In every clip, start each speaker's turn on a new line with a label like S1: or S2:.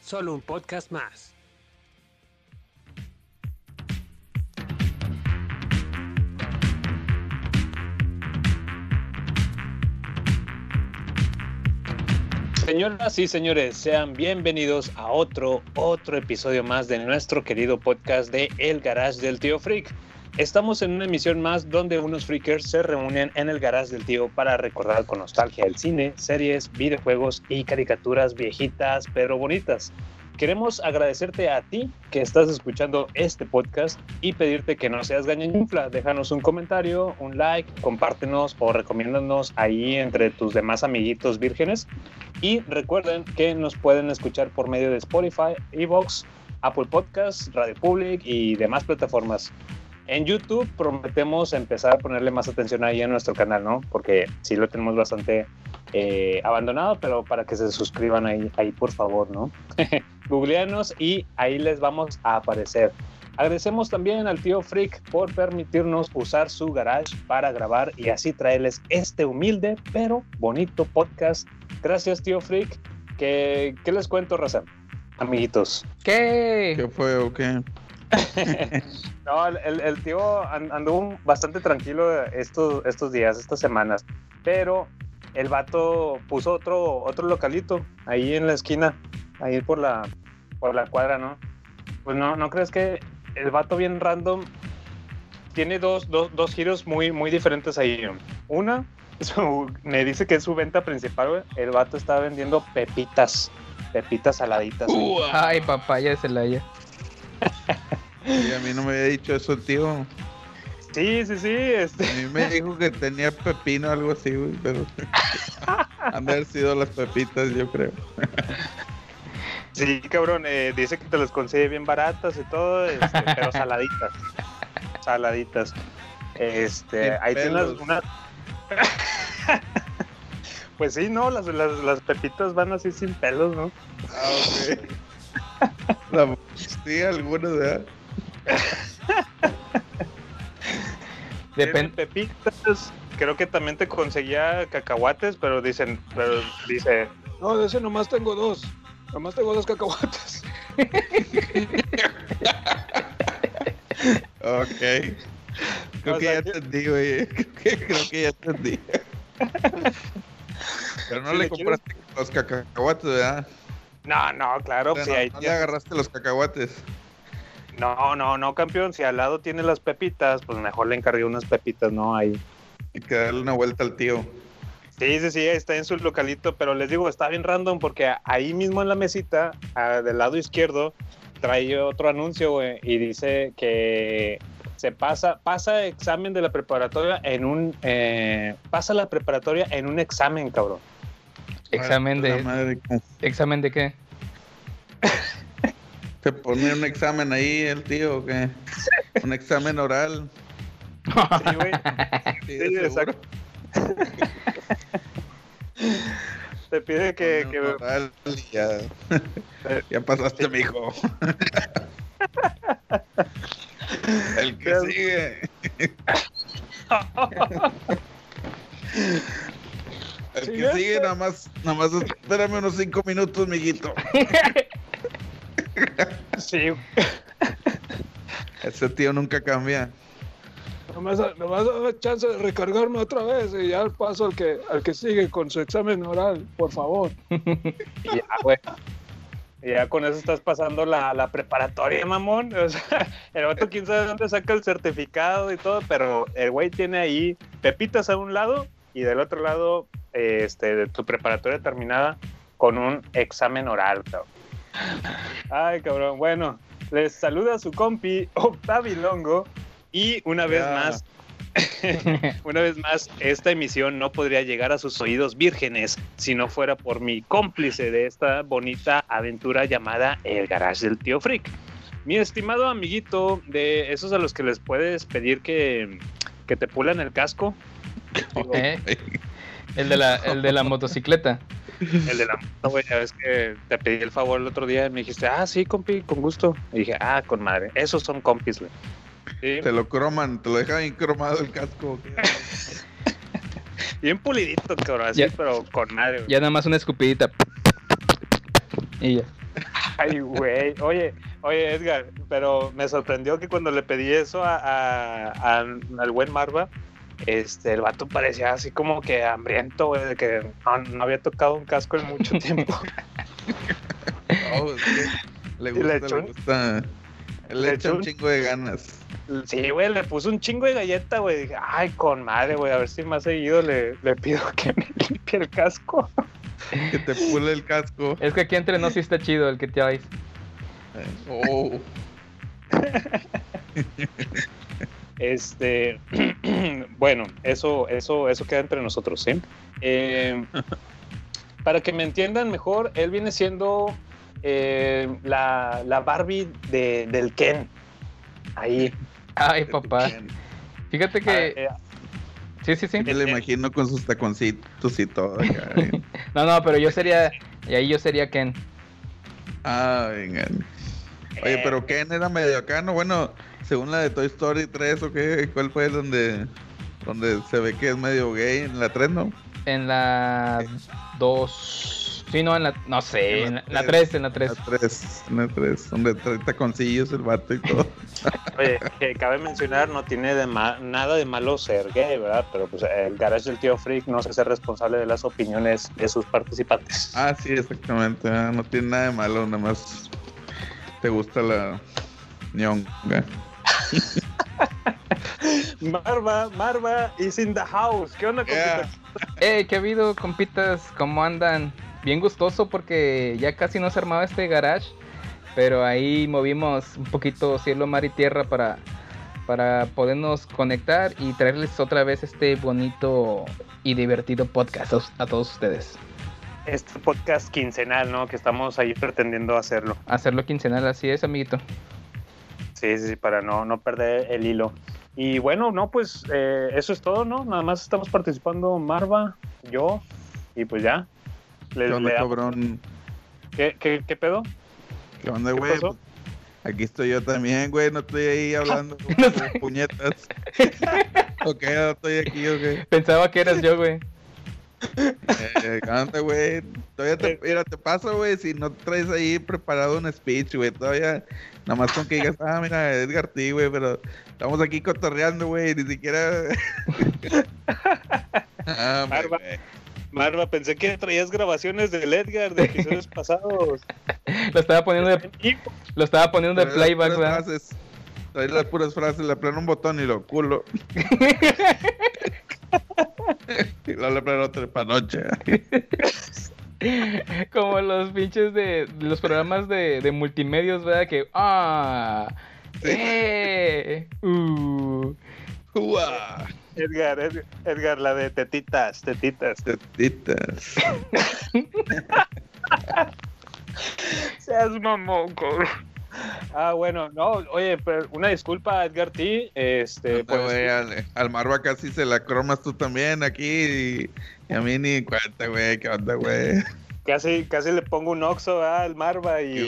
S1: solo un podcast más. Señoras y señores, sean bienvenidos a otro, otro episodio más de nuestro querido podcast de El Garage del Tío Freak. Estamos en una emisión más donde unos freakers se reúnen en el garage del tío para recordar con nostalgia el cine, series, videojuegos y caricaturas viejitas pero bonitas. Queremos agradecerte a ti que estás escuchando este podcast y pedirte que no seas gañañufla. Déjanos un comentario, un like, compártenos o recomiéndanos ahí entre tus demás amiguitos vírgenes. Y recuerden que nos pueden escuchar por medio de Spotify, Evox, Apple Podcasts, Radio Public y demás plataformas. En YouTube prometemos empezar a ponerle más atención ahí en nuestro canal, ¿no? Porque sí lo tenemos bastante eh, abandonado, pero para que se suscriban ahí, ahí por favor, ¿no? Googleanos y ahí les vamos a aparecer. Agradecemos también al tío Freak por permitirnos usar su garage para grabar y así traerles este humilde pero bonito podcast. Gracias, tío Freak. ¿Qué, qué les cuento, Raza? Amiguitos.
S2: ¿Qué?
S3: ¿Qué fue o qué?
S1: no, el, tío anduvo bastante tranquilo estos, estos días, estas semanas, pero el vato puso otro, otro localito ahí en la esquina, ahí por la, por la cuadra, ¿no? Pues no, ¿no crees que el vato bien random tiene dos, dos, giros muy, muy diferentes ahí? Una, su, me dice que es su venta principal. El vato está vendiendo pepitas, pepitas saladitas.
S2: Ay, papaya de Celaya.
S3: A mí no me había dicho eso, tío.
S1: Sí, sí, sí. Este...
S3: A mí me dijo que tenía pepino o algo así, güey, pero han de haber sido las pepitas, yo creo.
S1: Sí, cabrón, eh, dice que te las consigue bien baratas y todo, este, pero saladitas. saladitas. Este, ahí tienes
S3: pelos.
S1: una. pues sí, no, las, las, las pepitas van así sin pelos, ¿no?
S3: Ah, ok. La, sí, algunas, ¿verdad?
S2: Depende.
S1: pepitas. Creo que también te conseguía cacahuates, pero dicen, pero dice, no, de ese nomás tengo dos. Nomás tengo dos cacahuates.
S3: Ok. Creo que ya entendí, güey. Creo que, creo que ya entendí. Pero no
S1: Si
S3: le
S1: le
S3: compraste los cacahuates, ¿verdad?
S1: No, no, claro,
S3: O sea,
S1: sí,
S3: no,
S1: ahí
S3: no le agarraste los cacahuates.
S1: No, no, no, campeón. Si al lado tiene las pepitas, pues mejor le encargué unas pepitas, ¿no? Ahí.
S3: Hay que darle una vuelta al tío.
S1: Sí, sí, sí, está en su localito, pero les digo, está bien random porque ahí mismo en la mesita, ah, del lado izquierdo, trae otro anuncio, güey, y dice que se pasa, pasa examen de la preparatoria en un, eh, pasa la preparatoria en un examen, cabrón.
S2: Examen de. ¿Examen de qué?
S3: ¿Se pone un examen ahí el tío o qué? Un examen oral.
S1: Sí, güey.
S3: Sí,
S1: exacto. Te pide que,
S3: oral y ya, ya pasaste, mijo. El que sigue. El que sigue, nada más, nada más espérame unos cinco minutos, mijito.
S1: sí,
S3: Ese tío nunca cambia.
S1: Nomás, nomás dame chance de recargarme otra vez y ya paso al que, al que sigue con su examen oral, por favor. y ya, güey. Ya con eso estás pasando la, la preparatoria, mamón. O sea, el vato quién sabe dónde saca el certificado y todo, pero el güey tiene ahí pepitas a un lado y del otro lado este, de tu preparatoria terminada con un examen oral, cabrón. Ay, cabrón. Bueno, les saluda su compi Octavi Longo y una vez
S3: Ya.
S1: más Una vez más, esta emisión no podría llegar a sus oídos vírgenes si no fuera por mi cómplice de esta bonita aventura llamada El Garage del Tío Freak. Mi estimado amiguito, de esos a los que les puedes pedir que, que te pulan el casco,
S2: ¿Eh? El de la, el de la motocicleta.
S1: el de la moto, güey, ya ves que te pedí el favor el otro día y me dijiste, ah, sí, compi, con gusto. Y dije, ah, con madre, esos son compis, güey. Sí,
S3: Te lo croman, te lo dejan bien cromado el casco.
S1: bien pulidito, cabrón, así,
S2: Ya.
S1: pero con madre, güey.
S2: Ya nada más una escupidita. Y ya.
S1: Ay, güey. Oye, oye, Edgar, pero me sorprendió que cuando le pedí eso a, a- a- al buen Marva, este, el vato parecía así como que hambriento, güey, de que no, no había tocado un casco en mucho tiempo.
S3: No, es que le gusta,
S1: le
S3: le,
S1: echó un-
S3: gusta. Él
S1: le
S3: le
S1: echó
S3: echa un chingo de ganas.
S1: Sí, güey, le puso un chingo de galleta, güey. Dije, ay, con madre, güey, a ver si más seguido le, le pido que me limpie el casco.
S3: Que te pule el casco.
S2: Es que aquí entre nos sí está chido el que te vais.
S3: Oh,
S1: Este, bueno, eso, eso, eso queda entre nosotros, ¿sí? Eh, para que me entiendan mejor, él viene siendo eh, la, la Barbie de, del Ken. Ahí.
S2: Ay, papá. Fíjate que.
S1: Ah, eh,
S2: Sí, sí, sí.
S3: Me lo imagino con sus taconcitos y todo.
S2: No, no, pero yo sería. Y ahí yo sería Ken.
S3: Ah, venga. Oye,
S1: Eh.
S3: pero Ken era medio acá, ¿no? Bueno, según la de Toy Story 3 o qué, ¿cuál fue donde, donde se ve que es medio gay en la 3, no?
S2: En la 2. Sí, no, en la. No sé. En la, en la 3, en la 3.
S3: La 3, en la 3, donde trae taconcillos el vato y todo.
S1: Oye, que cabe mencionar, no tiene de ma- nada de malo ser gay, ¿verdad? Pero pues el garage del tío Freak no se hace responsable de las opiniones de sus participantes.
S3: Ah, sí, exactamente. ah, No tiene nada de malo, nada más te gusta la ñonga.
S1: Marva, Marva is in the house. ¿Qué onda,
S3: Yeah.
S1: compita?
S2: ¡Ey! ¿Qué ha habido, compitas? ¿Cómo andan? Bien gustoso porque ya casi no se armaba este garage. Pero ahí movimos un poquito cielo, mar y tierra para, para podernos conectar y traerles otra vez este bonito y divertido podcast a todos ustedes.
S1: Este podcast quincenal, ¿no? Que estamos ahí pretendiendo hacerlo.
S2: Hacerlo quincenal, así es, amiguito.
S1: Sí, sí, sí, para no, no perder el hilo. Y bueno, no, pues eh, eso es todo, ¿no? Nada más estamos participando Marva, yo, y pues ya. Le-
S3: ¿Qué onda,
S1: le-
S3: cabrón?
S1: ¿Qué, qué, qué pedo?
S3: ¿Qué onda,
S1: ¿Qué
S3: güey? Aquí estoy yo también, güey. No estoy ahí hablando
S2: sé.
S3: puñetas. ok, no estoy aquí, ok.
S2: Pensaba que eras yo, güey.
S3: Eh, ¿qué onda, güey? Todavía te, mira, te paso, güey, si no traes ahí preparado un speech, güey. Todavía, nada más con que digas, ah, mira, Edgar T, güey, pero estamos aquí cotorreando, güey, ni siquiera. ah, güey.
S1: Marva, pensé que traías grabaciones del Edgar de episodios pasados.
S2: Lo estaba poniendo de, lo estaba poniendo de
S3: las
S2: playback,
S3: frases. Traes las puras frases, le aplano un botón y lo culo. y luego le para noche.
S2: Como los pinches de, los programas de, de multimedios, ¿verdad? Que, ah, eh, uh.
S3: ¡Uah!
S1: Edgar, Ed- Edgar, la de tetitas, tetitas.
S3: Tetitas.
S1: Seas mamón, cabrón. Ah, bueno, no, oye, pero una disculpa, Edgar T. Este,
S3: No
S1: pues,
S3: al, al Marva casi se la cromas tú también aquí y, y a mí ni cuenta, güey. ¿Qué onda, güey?
S1: casi, casi le pongo un oxo al Marva y.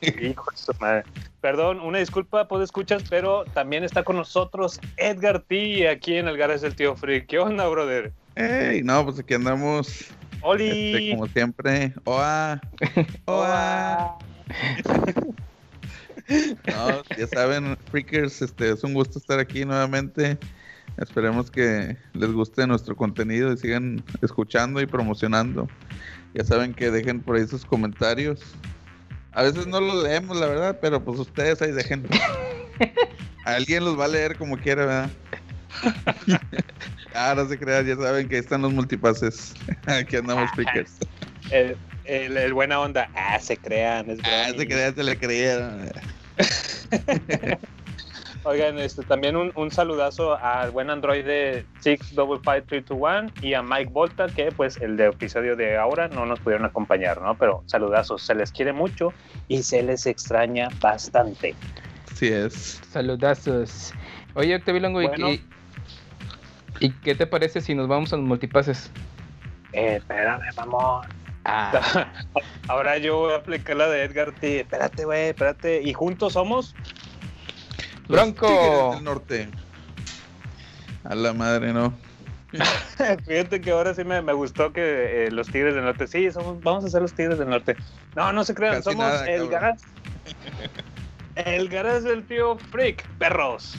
S1: Hijo de su madre. Perdón, una disculpa, pues escuchas, pero también está con nosotros Edgar T. aquí en el Garage del Tío Freak. ¿Qué onda, brother?
S3: Ey, no, pues aquí andamos, este,
S1: Oli.
S3: como siempre. Oa, oa. No, ya saben, freakers, este, es un gusto estar aquí nuevamente. Esperemos que les guste nuestro contenido y sigan escuchando y promocionando. Ya saben que dejen por ahí sus comentarios. A veces no los leemos, la verdad, pero pues ustedes ahí dejen. Alguien los va a leer como quiera, ¿verdad? ah, no se crean, ya saben que ahí están los multipases. Aquí andamos freakers.
S1: El, el- el buena onda. Ah, se crean, es
S3: Ah, se crean, se le creyeron.
S1: Oigan, este, también un, un saludazo al buen Android de 655321 y a Mike Volta, que pues el de episodio de ahora no nos pudieron acompañar, ¿no? Pero saludazos, se les quiere mucho y se les extraña bastante.
S3: Así es.
S2: Saludazos. Oye, Octavio Longo, ¿y-
S1: Bueno.
S2: ¿y, y qué te parece si nos vamos a los multipases?
S1: Eh, espérame, vamos.
S2: Ah,
S1: Ahora yo voy a aplicar la de Edgar T. Espérate, güey, espérate. ¿Y juntos somos?
S2: Bronco.
S3: Tigres del Norte. A la madre, no.
S1: Fíjate que ahora sí me, me gustó que eh, los Tigres del Norte. Sí, somos, vamos a ser los Tigres del Norte. No, no se crean,
S3: Casi
S1: somos
S3: nada,
S1: el garage. El garage del tío Freak, perros.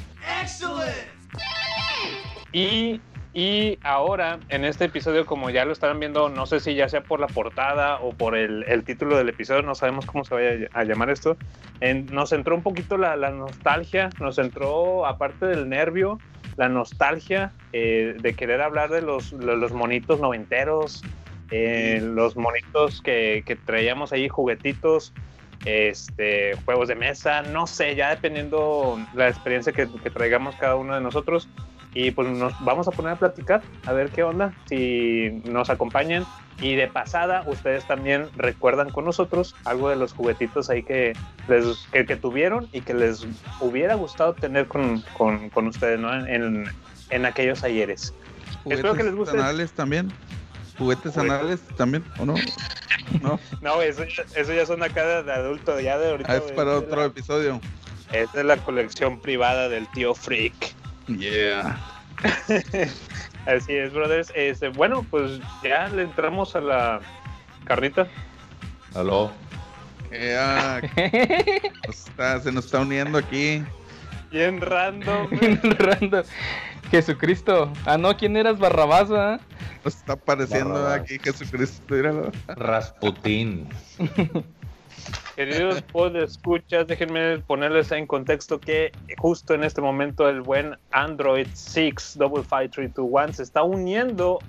S1: Y, y ahora, en este episodio, como ya lo estarán viendo, no sé si ya sea por la portada o por el, el título del episodio, no sabemos cómo se vaya a llamar esto. En- nos entró un poquito la, la nostalgia, nos entró, aparte del nervio, la nostalgia eh, de querer hablar de los, de los monitos noventeros, eh, los monitos que, que traíamos ahí, juguetitos, este, juegos de mesa, no sé, ya dependiendo la experiencia que, que traigamos cada uno de nosotros. Y pues nos vamos a poner a platicar, a ver qué onda, si nos acompañan. Y de pasada, ustedes también recuerdan con nosotros algo de los juguetitos ahí que, les, que, que tuvieron y que les hubiera gustado tener con, con, con ustedes, ¿no? En, en aquellos ayeres. Espero que les guste.
S3: anales también. Juguetes
S1: Juguetes.
S3: anales también, ¿o no? No,
S1: No, eso, ya- eso ya son acá de, adulto, ya de ahorita.
S3: ah, es para otro
S1: la-
S3: episodio.
S1: Esta es la colección privada del tío Freak.
S3: Yeah.
S1: Así es, brothers. Este, bueno, pues ya le entramos a la carnita.
S4: Aló.
S3: Ah, nos está- se nos está uniendo aquí.
S1: Bien random. güey.
S2: Random. Jesucristo. Ah, no, ¿quién eras Barrabás? ah?
S3: Nos está apareciendo
S4: Barrabás.
S3: aquí Jesucristo. Míralo.
S4: Rasputín.
S1: Queridos escuchas, déjenme ponerles en contexto que justo en este momento el buen Android 6555321 se está uniendo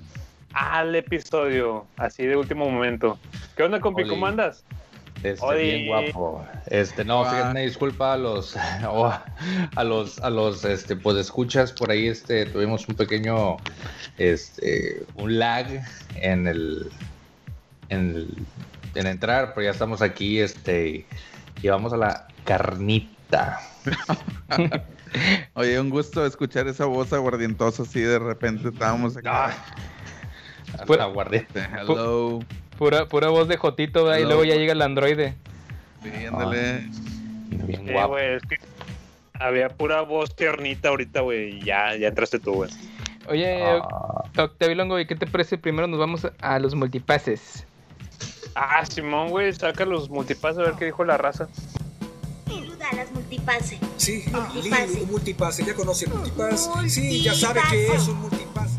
S1: al episodio, así de último momento. ¿Qué onda, compi?
S4: Oli.
S1: ¿Cómo andas?
S4: Este,
S1: Oye.
S4: bien guapo. Este, no,
S3: Ah.
S4: fíjate, disculpa a los, oh, a los, a los, este, pues escuchas por ahí, este, tuvimos un pequeño, este, un lag en el, en el, en entrar, pero ya estamos aquí, este, y, vamos a la carnita.
S3: Oye, un gusto escuchar esa voz aguardientosa así de repente. Estábamos aquí.
S4: Ah,
S2: Pues-
S4: hasta guardé.
S3: Hello.
S2: Pura, pura voz de Jotito, ¿verdad? y luego ya llega el androide.
S3: Sí, ándale.
S4: Bien
S1: Eh,
S4: guapo.
S1: es que había pura voz tiernita ahorita, güey, y ya, ya entraste tú, güey.
S2: Oye,
S4: Ah,
S2: Octavio Longo, ¿y qué te parece? Primero nos vamos a los multipases.
S1: Ah, Simón, güey, saca los multipass a ver qué dijo la raza.
S5: Sin duda, las multipase.
S6: Sí,
S5: Multipase.
S6: Lili, un multipase. ¿Ya conoce el multipass? Sí, ya sabe que es un multipass.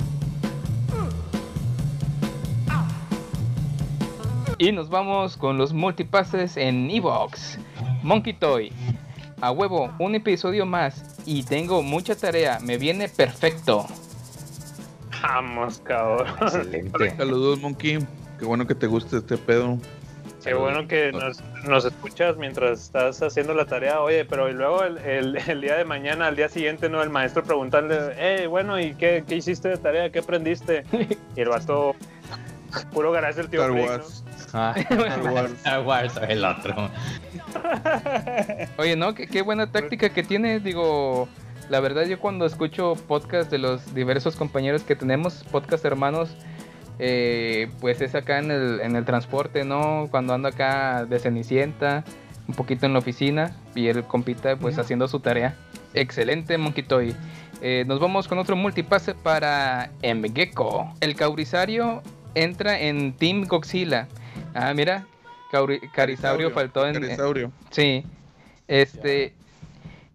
S2: Y nos vamos con los multipases en Evox. Monkey Toy. A huevo, un episodio más. Y tengo mucha tarea. Me viene perfecto.
S1: Vamos, cabrón.
S4: excelente.
S3: Saludos, Monkey. Qué bueno que te guste este pedo.
S1: Qué bueno que nos, nos escuchas mientras estás haciendo la tarea. Oye, pero y luego el, el- el día de mañana, al día siguiente, ¿no? El maestro preguntarle, eh, bueno, ¿y qué, qué hiciste de tarea? ¿Qué aprendiste? Y el vato, puro garage del tío.
S4: Ah,
S3: Star Wars.
S4: Star Wars, el otro.
S2: Oye, ¿no? Qué, qué buena táctica que tiene. Digo, la verdad yo cuando escucho podcast de los diversos compañeros que tenemos, podcast hermanos, eh, pues es acá en el, en el transporte, ¿no? Cuando ando acá de Cenicienta, un poquito en la oficina y el compita pues haciendo su tarea. Excelente, Monkey Toy. Eh, nos vamos con otro multipase para Mgecko. El Caurisario entra en Team Godzilla. Ah, mira, Cauri- Carisaurio faltó en,
S3: Carisaurio.
S2: Sí. Este.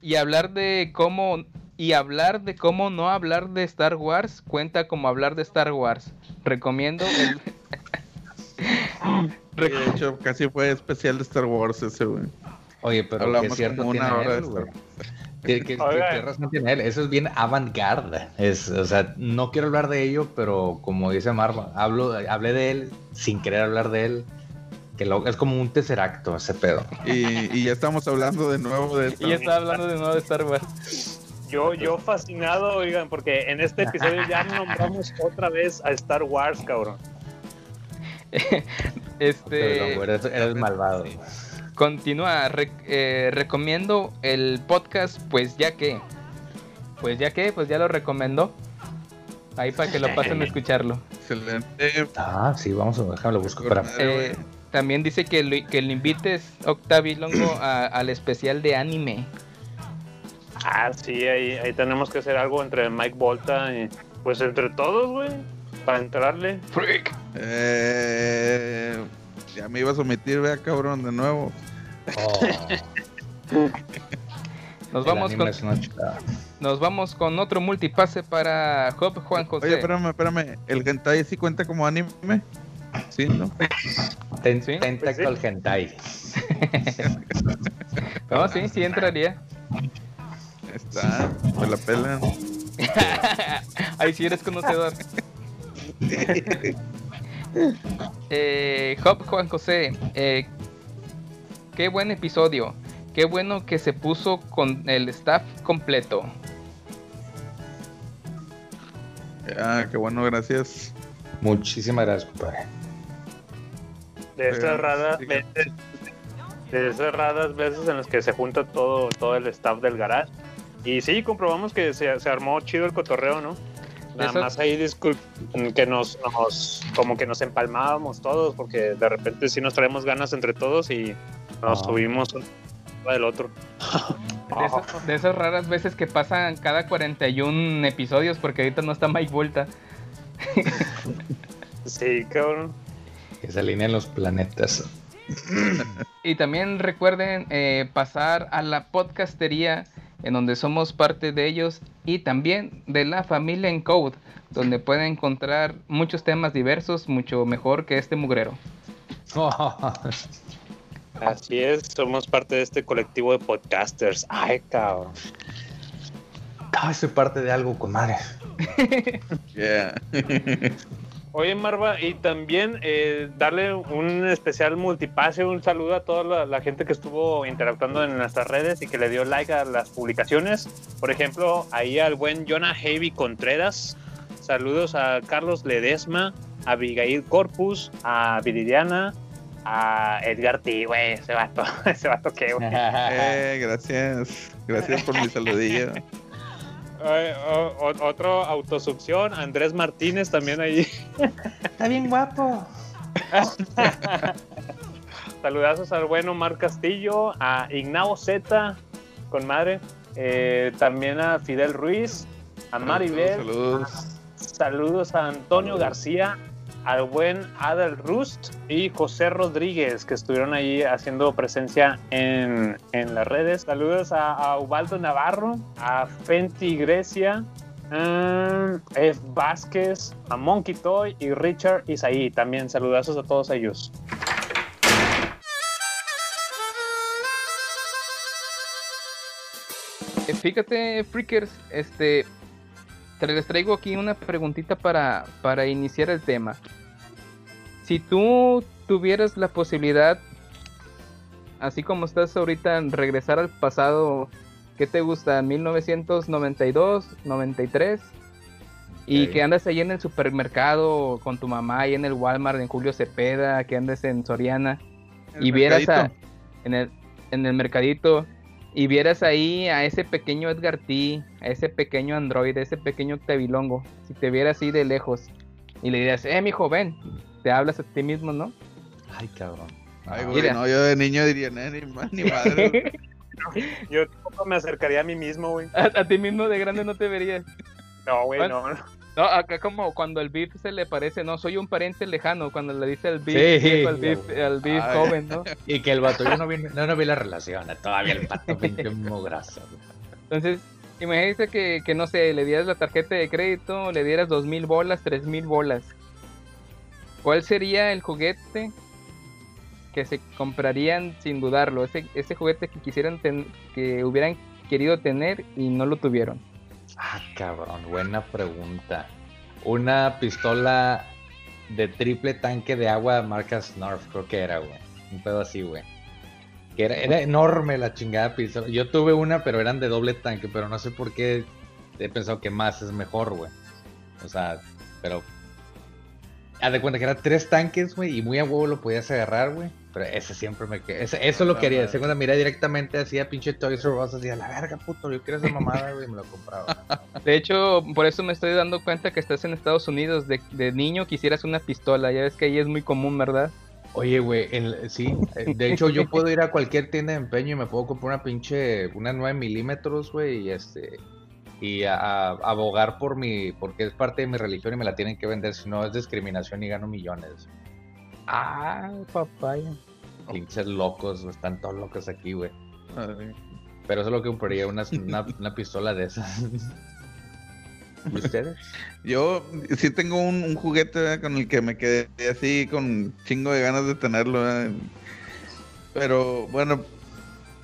S2: Y hablar de cómo. Y hablar de cómo no hablar de Star Wars cuenta como hablar de Star Wars. Recomiendo el.
S3: De hecho, casi fue especial de Star Wars ese, güey.
S4: Oye, pero
S3: Hablamos
S4: cierto
S3: como una
S4: tiene
S3: hora de
S4: él, güey.
S3: Star Wars.
S4: ¿Qué, qué- qué-
S1: Oigan.
S4: qué razón tiene él? Eso es bien avant-garde. Es, o sea, no quiero hablar de ello, pero como dice Marva, hablo, hablé de él sin querer hablar de él. Que lo- es como un tesseracto ese pedo.
S3: Y, y ya estamos hablando de nuevo de esto.
S2: Y ya estaba hablando de nuevo de Star Wars.
S1: Yo, yo fascinado, oigan, porque en este episodio ya nombramos otra vez a Star Wars, cabrón.
S2: Este.
S4: Eres, eres malvado.
S2: Continúa, re- eh, recomiendo el podcast, pues ya que, pues ya que, pues ya lo recomendó. Ahí para que lo pasen a escucharlo.
S3: Excelente.
S4: Ah, sí, vamos a dejarlo, busco para.
S2: Eh, también dice que lo, que lo invites, Octavi Longo, a- al especial de anime.
S1: Ah, sí, ahí, ahí tenemos que hacer algo entre Mike Volta y pues entre todos, güey, para entrarle.
S2: Freak.
S3: Eh, ya me ibas a omitir, vea, cabrón, de nuevo.
S4: Oh,
S2: Nos
S4: el
S2: vamos con, nos vamos con otro multipase para Job Juan José.
S3: Oye, espérame, espérame. ¿El hentai sí cuenta como anime? Sí, ¿no?
S4: Ten-
S2: Sí,
S4: Tentacle Hentai.
S2: No, sí, sí entraría.
S3: Está, me la pelan.
S2: Ahí sí eres conocedor. Eh, Job Juan José, eh, qué buen episodio. Qué bueno que se puso con el staff completo.
S3: Ah, qué bueno, gracias.
S4: Muchísimas gracias, compadre.
S1: De esas
S3: Pero,
S1: raras
S3: sí.
S1: veces, de esas raras veces en las que se junta todo, todo el staff del garage. Y sí, comprobamos que se, se armó chido el cotorreo, ¿no? Nada
S2: Eso-
S1: más ahí disculpen que nos, nos- como que nos empalmábamos todos, porque de repente sí nos traemos ganas entre todos y nos
S4: Ah.
S1: subimos uno del otro.
S2: De, esas- de esas raras veces que pasan cada 41 episodios, porque ahorita no está Mike Volta.
S1: Sí, cabrón.
S4: Que se alinean los planetas.
S2: Y también recuerden eh, pasar a la podcastería en donde somos parte de ellos y también de la familia en Code, donde pueden encontrar muchos temas diversos, mucho mejor que este mugrero.
S1: Así es, somos parte de este colectivo de podcasters. Ay, cabrón.
S4: Ay, soy parte de algo, comadre.
S3: Yeah.
S1: Oye, Marva, y también eh, darle un especial multipase, un saludo a toda la, gente que estuvo interactuando en nuestras redes y que le dio like a las publicaciones. Por ejemplo, ahí al buen Jonah Heavy Contreras. Saludos a Carlos Ledesma, a Abigail Corpus, a Viridiana, a Edgar T, güey, ese vato, ese vato que, güey.
S3: Eh, gracias. Gracias por mi saludillo.
S1: Ay, o- o- otro autosucción, Andrés Martínez también ahí.
S4: Está bien guapo.
S1: Saludazos al bueno Omar Castillo, a Ignao Z, con madre, eh, también a Fidel Ruiz, a Maribel,
S3: Saludos.
S1: saludos a Antonio García, al buen Adel Rust y José Rodríguez, que estuvieron ahí haciendo presencia en, en las redes. Saludos a, a Ubaldo Navarro, a Fenty Grecia, a F. Vázquez, a Monkey Toy y Richard Isaí. También saludazos a todos ellos.
S2: Eh, Fíjate, Freakers, este, te les traigo aquí una preguntita para, para iniciar el tema. Si tú tuvieras la posibilidad, así como estás ahorita, en regresar al pasado, ¿qué te gusta? ¿1992, 93? Y que andas ahí en el supermercado con tu mamá, ahí en el Walmart, en Julio Cepeda, que andes en Soriana y vieras a, en el, en el mercadito y vieras ahí a ese pequeño Edgar T, a ese pequeño androide, ese pequeño Octavilongo, si te viera así de lejos y le dirías, eh, mi joven, te hablas a ti mismo, ¿no?
S4: Ay, cabrón.
S3: Ay, güey,
S2: Mira.
S3: no, yo de niño diría, "No, ni, ni madre. güey".
S1: Yo tampoco me acercaría a mí mismo, güey.
S2: a, a ti mismo de grande no te verías.
S1: No, güey,
S2: Bueno.
S1: no.
S2: No, acá como cuando el beef se le parece, no, soy un pariente lejano, cuando le dice al beef,
S4: Sí,
S2: viejo, beef, beef joven, ¿no?
S4: Y que el vato, yo no vi, no, no vi la relación, todavía el pato pinche grasa.
S2: Entonces, imagínate que, que, no sé, le dieras la tarjeta de crédito, le dieras dos mil bolas, tres mil bolas. ¿Cuál sería el juguete que se comprarían sin dudarlo? Ese, ese juguete que quisieran ten- que hubieran querido tener y no lo tuvieron.
S4: Ah, cabrón, buena pregunta. Una pistola de triple tanque de agua marca Snarf, creo que era, güey. Un pedo así, güey. Que era, era enorme la chingada pistola. Yo tuve una, pero eran de doble tanque, pero no sé por qué he pensado que más es mejor, güey. O sea, pero. Haz de cuenta que eran tres tanques, güey, y muy a huevo lo podías agarrar, güey. Pero ese siempre me quedó. Ese, eso lo quería. Segunda mirada directamente hacía pinche Toys R Us, así a la verga, puto. Yo quiero esa mamada, güey, y me lo compraba.
S2: De hecho, por eso me estoy dando cuenta que estás en Estados Unidos. De, de niño quisieras una pistola. Ya ves que ahí es muy común, ¿verdad?
S4: Oye, güey, sí. eh, De hecho, yo puedo ir a cualquier tienda de empeño y me puedo comprar una pinche, una 9 milímetros, güey, y este, y a, a- abogar por mi, porque es parte de mi religión y me la tienen que vender, si no es discriminación y gano millones.
S2: Ah, papaya.
S4: Pinches locos, están todos locos aquí, güey. Pero eso es lo que compraría, una, una, una pistola de esas. ¿Y ustedes?
S3: Yo sí tengo un, un juguete ¿verdad? con el que me quedé así con chingo de ganas de tenerlo. ¿verdad? Pero bueno,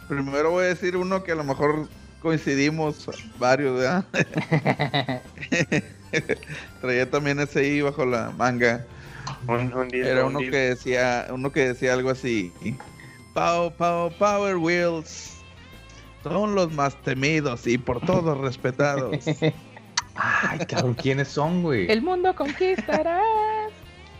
S3: primero voy a decir uno que a lo mejor coincidimos varios, ¿verdad? Traía también ese ahí bajo la manga.
S1: Un, un disco,
S3: Era
S1: un
S3: uno que decía, uno que decía algo así. Pow, pow, Power Wheels. Son los más temidos y por todos respetados.
S4: Ay, cabrón, ¿quiénes son, güey?
S2: El mundo conquistará.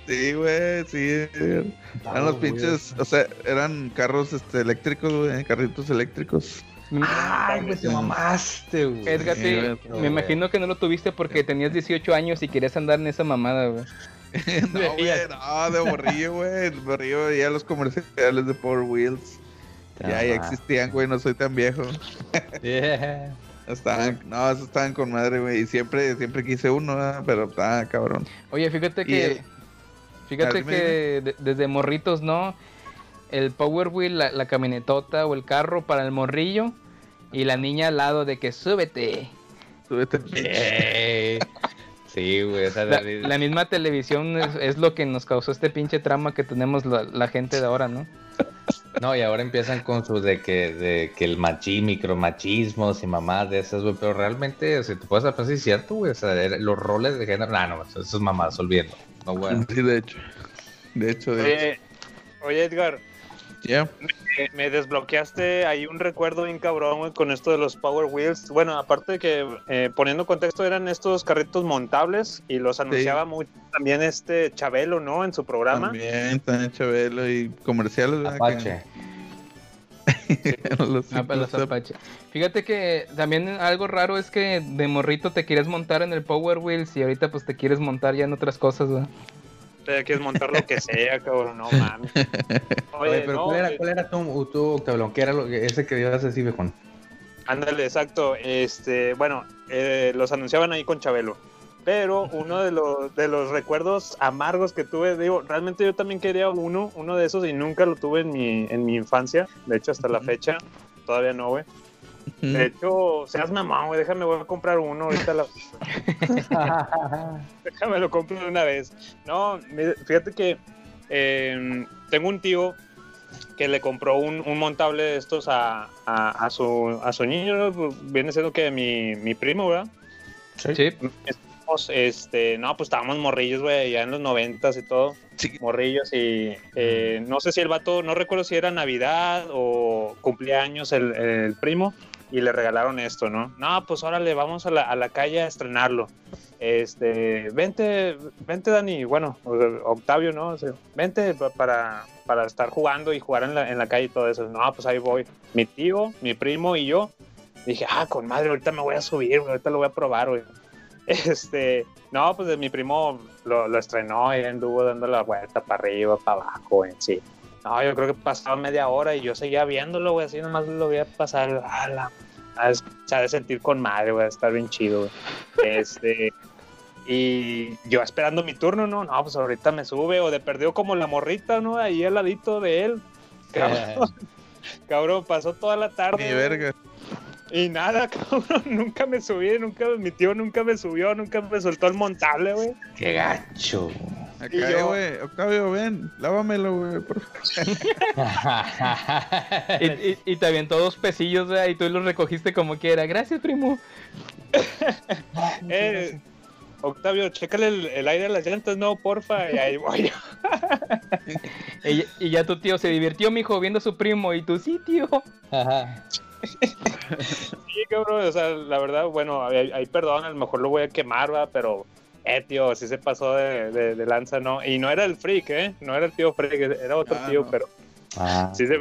S3: Sí, güey, sí. Eran los pinches, o sea, eran carros este, eléctricos, güey, carritos eléctricos.
S4: Ay, güey, te mamaste, güey.
S2: Edgar, sí, me imagino que no lo tuviste porque tenías 18 años y querías andar en esa mamada, güey.
S3: no, güey, no, de morrillo, güey. De morrillo veía los comerciales de Power Wheels. Ya, ya existían, güey, no soy tan viejo.
S4: Yeah.
S3: Estaban, no, esos estaban con madre, güey. Y siempre, siempre quise uno, ¿verdad? pero está cabrón.
S2: Oye, fíjate
S3: Y
S2: que.
S3: el-
S2: Fíjate que de- desde morritos, ¿no? El Power Wheel, la, la camionetota o el carro para el morrillo. Y la niña al lado de que súbete.
S3: Súbete.
S4: Sí, güey, o sea,
S2: La,
S4: de-
S2: la misma televisión es, es lo que nos causó este pinche trama que tenemos la, la gente de ahora, ¿no?
S4: No, y ahora empiezan con su de que, de que el machi, micromachismos y mamás de esas, güey. Pero realmente, si te puedes pensar, sí es cierto, güey. O sea, los roles de género. No, no, esas mamás, olvídalo. No, güey.
S3: Sí, de hecho. De hecho, de hecho.
S1: Oye, Edgar, Me, me desbloqueaste ahí un recuerdo bien cabrón, güey, con esto de los Power Wheels. Bueno, aparte de que, eh, poniendo contexto, eran estos carritos montables y los anunciaba mucho también este Chabelo, ¿no? En su programa.
S3: También, también Chabelo y comerciales, ¿verdad?
S4: Apache.
S3: Que- los
S2: Ah, para los
S3: Simpsons.
S2: Apache. Fíjate que también algo raro es que de morrito te quieres montar en el Power Wheels y ahorita pues te quieres montar ya en otras cosas, ¿verdad?
S1: Te quieres montar lo que sea, cabrón, no mames.
S4: Oye,
S1: Oye,
S4: pero
S1: no,
S4: ¿cuál, era,
S1: eh,
S4: ¿cuál era tu, tu Octavión? ¿Qué era lo, ese que ibas a decir, viejón?
S1: Ándale, exacto. Este, bueno, eh, los anunciaban ahí con Chabelo. Pero uno de los, de los recuerdos amargos que tuve, digo, realmente yo también quería uno, uno de esos y nunca lo tuve en mi, en mi infancia. De hecho, hasta la fecha, todavía no, güey. De hecho, seas mamá, güey, déjame, voy a comprar uno ahorita. La... déjame lo compro de una vez. No, mire, fíjate que eh, tengo un tío que le compró un, un montable de estos a, a, a su, a su niño, ¿no? Pues, viene siendo que mi, mi primo, ¿verdad?
S2: Sí.
S1: Estábamos, Este, no, pues estábamos morrillos, güey, ya en los noventas y todo. Morrillos y eh, no sé si el vato, no recuerdo si era Navidad o cumpleaños el, el primo y le regalaron esto, ¿no? No, pues órale, vamos a la, a la calle a estrenarlo. Este, vente, vente Dani, bueno, Octavio, ¿no? O sea, vente pa- para, para estar jugando y jugar en la, en la calle y todo eso. No, pues ahí voy. Mi tío, mi primo y yo. Dije, ah, con madre, ahorita me voy a subir, ahorita lo voy a probar, güey. Este, no, pues mi primo lo, lo estrenó y anduvo dando la vuelta para arriba, para abajo, en sí. No, yo creo que pasaba media hora y yo seguía viéndolo, güey, así nomás lo voy a pasar a la... Se ha de sentir con madre, güey, a estar bien chido, güey. Este... Y yo esperando mi turno, ¿no? No, pues ahorita me sube, o de perdido como la morrita, ¿no? Ahí al ladito de él. Cabrón, cabrón pasó toda la tarde.
S3: Ni
S1: güey. Y nada, cabrón, nunca me subí, nunca, mi tío nunca me subió, nunca me soltó el montable, güey.
S4: Qué gacho.
S3: Acá,
S1: Y yo-
S3: güey. Octavio, ven, lávamelo, güey. por favor.
S2: Y, y, y te avientó dos pesillos, ¿verdad? Y tú los recogiste como quiera. Gracias, primo.
S1: Eh, Octavio, chécale el, el aire a las llantas, no, porfa. Y ahí voy.
S2: Y, y ya tu tío se divirtió, mijo, viendo a su primo. Y tú, sí, tío.
S4: Ajá.
S1: Sí, cabrón, o sea, la verdad, bueno, ahí, perdón, a lo mejor lo voy a quemar, va, pero, eh, tío, sí se pasó de, de- de lanza, ¿no? Y no era el freak, ¿eh? No era el tío freak, era otro
S3: Ah,
S1: tío,
S3: no.
S1: pero
S4: Ah,
S1: sí se,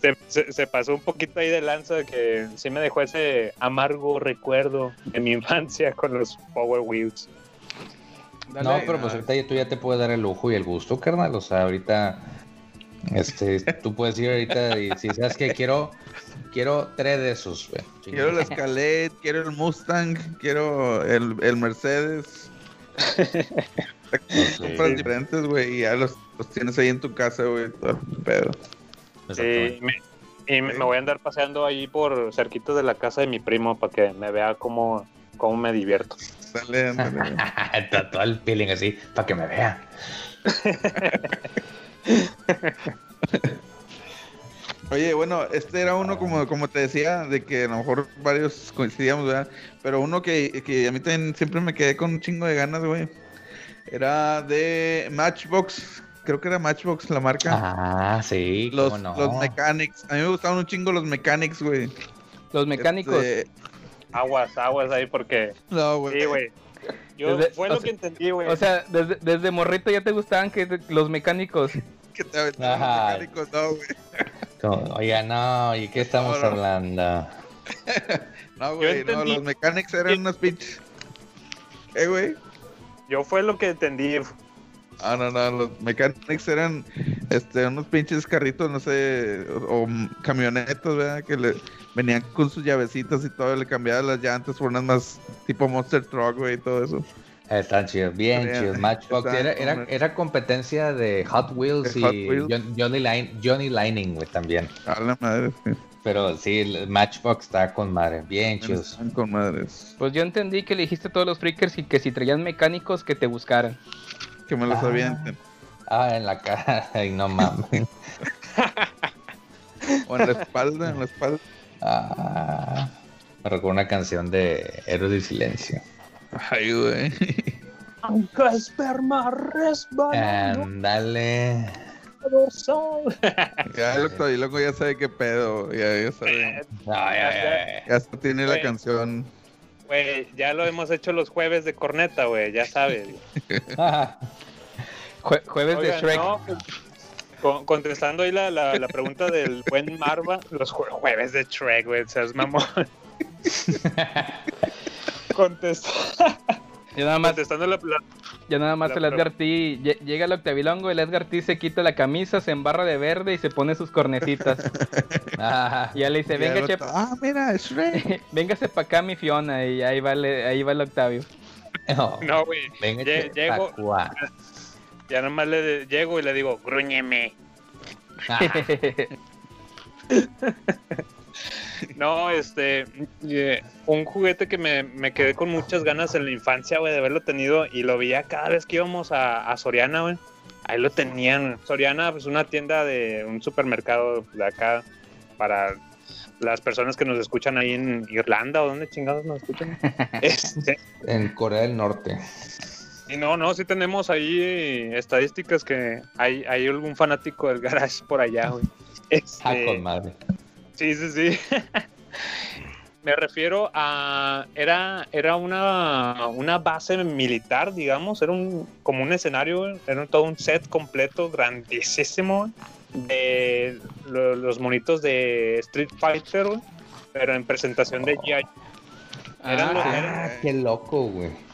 S1: se, se- se pasó un poquito ahí de lanza que sí me dejó ese amargo recuerdo de mi infancia con los Power Wheels.
S2: Dale.
S4: No, pero pues ahorita ya- tú ya te puedes dar el lujo y el gusto, carnal. O sea, ahorita, este, tú puedes ir ahorita y si sabes que quiero, quiero tres de esos, güey.
S3: Quiero el Escalade, quiero el Mustang, quiero el, el Mercedes.
S4: Sí.
S3: diferentes, güey, y ya los, los tienes ahí en tu casa, güey, todo el pedo.
S1: Sí, me- y me, me voy a andar paseando ahí por cerquito de la casa de mi primo para que me vea cómo, cómo me divierto.
S3: Dale.
S4: Está todo el peeling así, para que me vean.
S3: Oye, bueno, este era uno como, como te decía, de que a lo mejor varios coincidíamos, ¿verdad? Pero uno que, que a mí también siempre me quedé con un chingo de ganas, güey. Era de Matchbox. Creo que era Matchbox la marca.
S4: Ah, sí,
S3: los,
S4: cómo no.
S3: los Mechanics. A mí me gustaban un chingo los Mechanics, güey.
S2: Los mecánicos.
S3: Este,
S1: Aguas, aguas ahí porque...
S3: no, güey.
S1: Sí, güey. Yo,
S2: Desde-
S1: fue
S2: o
S1: lo
S2: sea-
S1: que entendí, güey.
S2: O sea, desde, desde morrito ya te gustaban que te- los mecánicos.
S3: Que te aventaban los mecánicos, no, güey.
S4: Como, Oiga, no, ¿y qué estamos
S3: No, no.
S4: hablando?
S3: No, güey, no, los Mechanics eran unos pinches. ¿Eh, güey?
S1: Yo fue lo que entendí.
S3: Ah, no, no, los Mechanics eran este, unos pinches carritos, no sé, o, o camionetas, ¿verdad? Que le venían con sus llavecitas y todo, le cambiaban las llantas por unas más tipo Monster Truck, güey, y todo eso.
S4: Están chidos, bien chidos. Matchbox era, era, competencia de Hot Wheels
S3: De
S4: y
S3: Hot Wheels.
S4: John- Johnny, Line, Johnny Lining, güey, también.
S3: A la madre, sí.
S4: Pero sí, el Matchbox está con madre, bien chidos.
S3: Están con madres.
S2: Pues yo entendí que le dijiste a todos los freakers y que si traían mecánicos que te buscaran.
S3: Que me los
S4: Ah.
S3: avienten.
S4: Ah, en la cara, ay, no mames.
S3: O en la espalda, en la espalda.
S4: Ah, me recuerdo una canción de Héroes del Silencio.
S3: Ay, güey.
S1: Aunque esperma resbalando
S4: Ándale.
S1: dorsal.
S3: Ya el loco ya sabe qué pedo. Ya, ya sabe.
S4: Ay, ay, ay.
S3: Ya hasta tiene la
S1: Güey.
S3: canción.
S1: Güey, ya lo hemos hecho los jueves de corneta, güey, ya sabes.
S2: Jue- jueves de
S1: Oigan,
S2: Shrek.
S1: no, pues, con- contestando ahí la, la, la pregunta del buen Marva, los jue- jueves de Shrek, güey, seas mamón. Contesta-
S2: Ya nada más,
S1: contestando la, la-
S2: ya nada más
S1: la
S2: el Edgar T. lle- Llega el Octavilongo, el Edgar T se quita la camisa, se embarra de verde y se pone sus cornecitas.
S4: ah,
S2: Y ya le dice, venga, chep,
S3: Ah, mira, es Shrek.
S2: véngase para acá mi Fiona. Y ahí va, el- ahí va el Octavio.
S4: no,
S1: No, güey,
S4: che,
S1: llego-
S4: Pacua.
S1: ya nomás le llego y le digo, gruñeme.
S4: Ah,
S1: No, este, eh, un juguete que me, me quedé con muchas ganas en la infancia, güey, de haberlo tenido y lo veía cada vez que íbamos a, a Soriana, güey. Ahí lo tenían. Soriana, pues una tienda de un supermercado de acá para las personas que nos escuchan ahí en Irlanda o donde chingados nos escuchan. Este,
S4: en Corea del Norte.
S1: y no, no, sí tenemos ahí eh, estadísticas que hay, hay algún fanático del garage por allá, güey.
S4: Ah,
S1: Este,
S4: con madre.
S1: Sí, sí, sí. Me refiero a. Era, era una, una base militar, digamos. Era un, como un escenario, era todo un set completo, grandísimo, de lo- los monitos de Street Fighter, pero en presentación de G.I.
S4: Ah, qué loco, güey.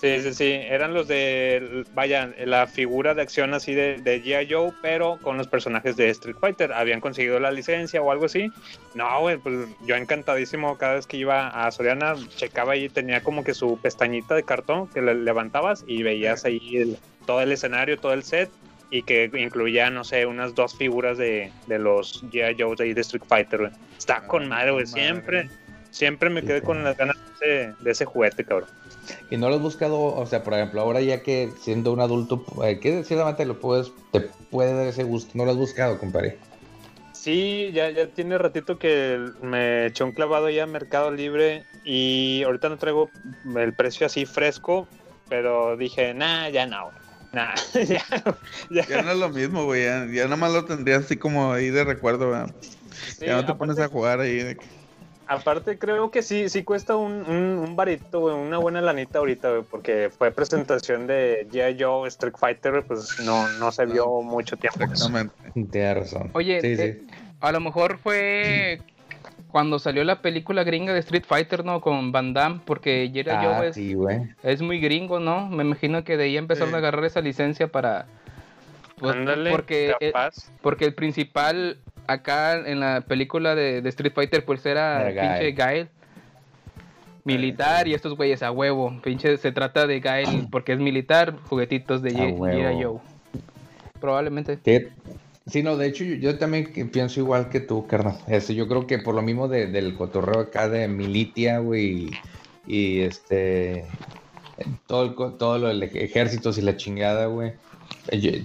S1: Sí, sí, sí. Eran los de. Vaya, la figura de acción así de, de G.I. Joe, pero con los personajes de Street Fighter. Habían conseguido la licencia o algo así. No, güey, pues yo encantadísimo cada vez que iba a Soriana, checaba ahí, tenía como que su pestañita de cartón que le levantabas y veías ahí el- todo el escenario, todo el set. Y que incluía, no sé, unas dos figuras de, de los G.I. Joes ahí de Street Fighter, güey. Está con madre, güey. Siempre, siempre me quedé con las ganas de de ese juguete, cabrón.
S4: Y no lo has buscado, o sea, por ejemplo, ahora ya que siendo un adulto, eh, que ciertamente lo puedes, te puede dar ese gusto. No lo has buscado, compadre.
S1: Sí, ya, ya tiene ratito que me eché un clavado ya en Mercado Libre y ahorita no traigo el precio así fresco, pero dije, nah, ya no. güey. Nah, ya, ya.
S3: Ya no es lo mismo, güey. Ya, ya nada más lo tendrías así como ahí de recuerdo, güey.
S1: Sí,
S3: ya no te
S1: aparte-
S3: pones a jugar ahí. de que-
S1: Aparte, creo que sí, sí cuesta un, un, un varito, güey, una buena lanita ahorita, güey, porque fue presentación de G.I. Joe, Street Fighter, pues no, no se vio mucho tiempo.
S3: Exactamente.
S4: Tienes razón.
S2: Oye,
S4: Sí,
S2: eh,
S4: sí.
S2: a lo mejor fue cuando salió la película gringa de Street Fighter, ¿no? Con Van Damme, porque G.I.
S4: Ah,
S2: Joe es,
S4: sí, güey.
S2: es muy gringo, ¿no? Me imagino que de ahí empezaron
S3: Sí.
S2: a agarrar esa licencia para... pues,
S1: Ándale,
S2: porque, eh,
S1: capaz.
S2: porque el principal acá en la película de, de Street Fighter pues era, pinche. Gael. Militar y estos güeyes a huevo. Pinche se trata de Gael porque es militar, juguetitos de
S4: A
S2: G.I.
S4: huevo.
S2: Joe. Probablemente.
S4: Sí, sí, no, de hecho yo, yo también pienso igual que tú, carnal. Este, yo creo que por lo mismo de- del cotorreo acá de militia, güey, y, y, este, todo, el, todo lo del ej- ejércitos y la chingada, güey.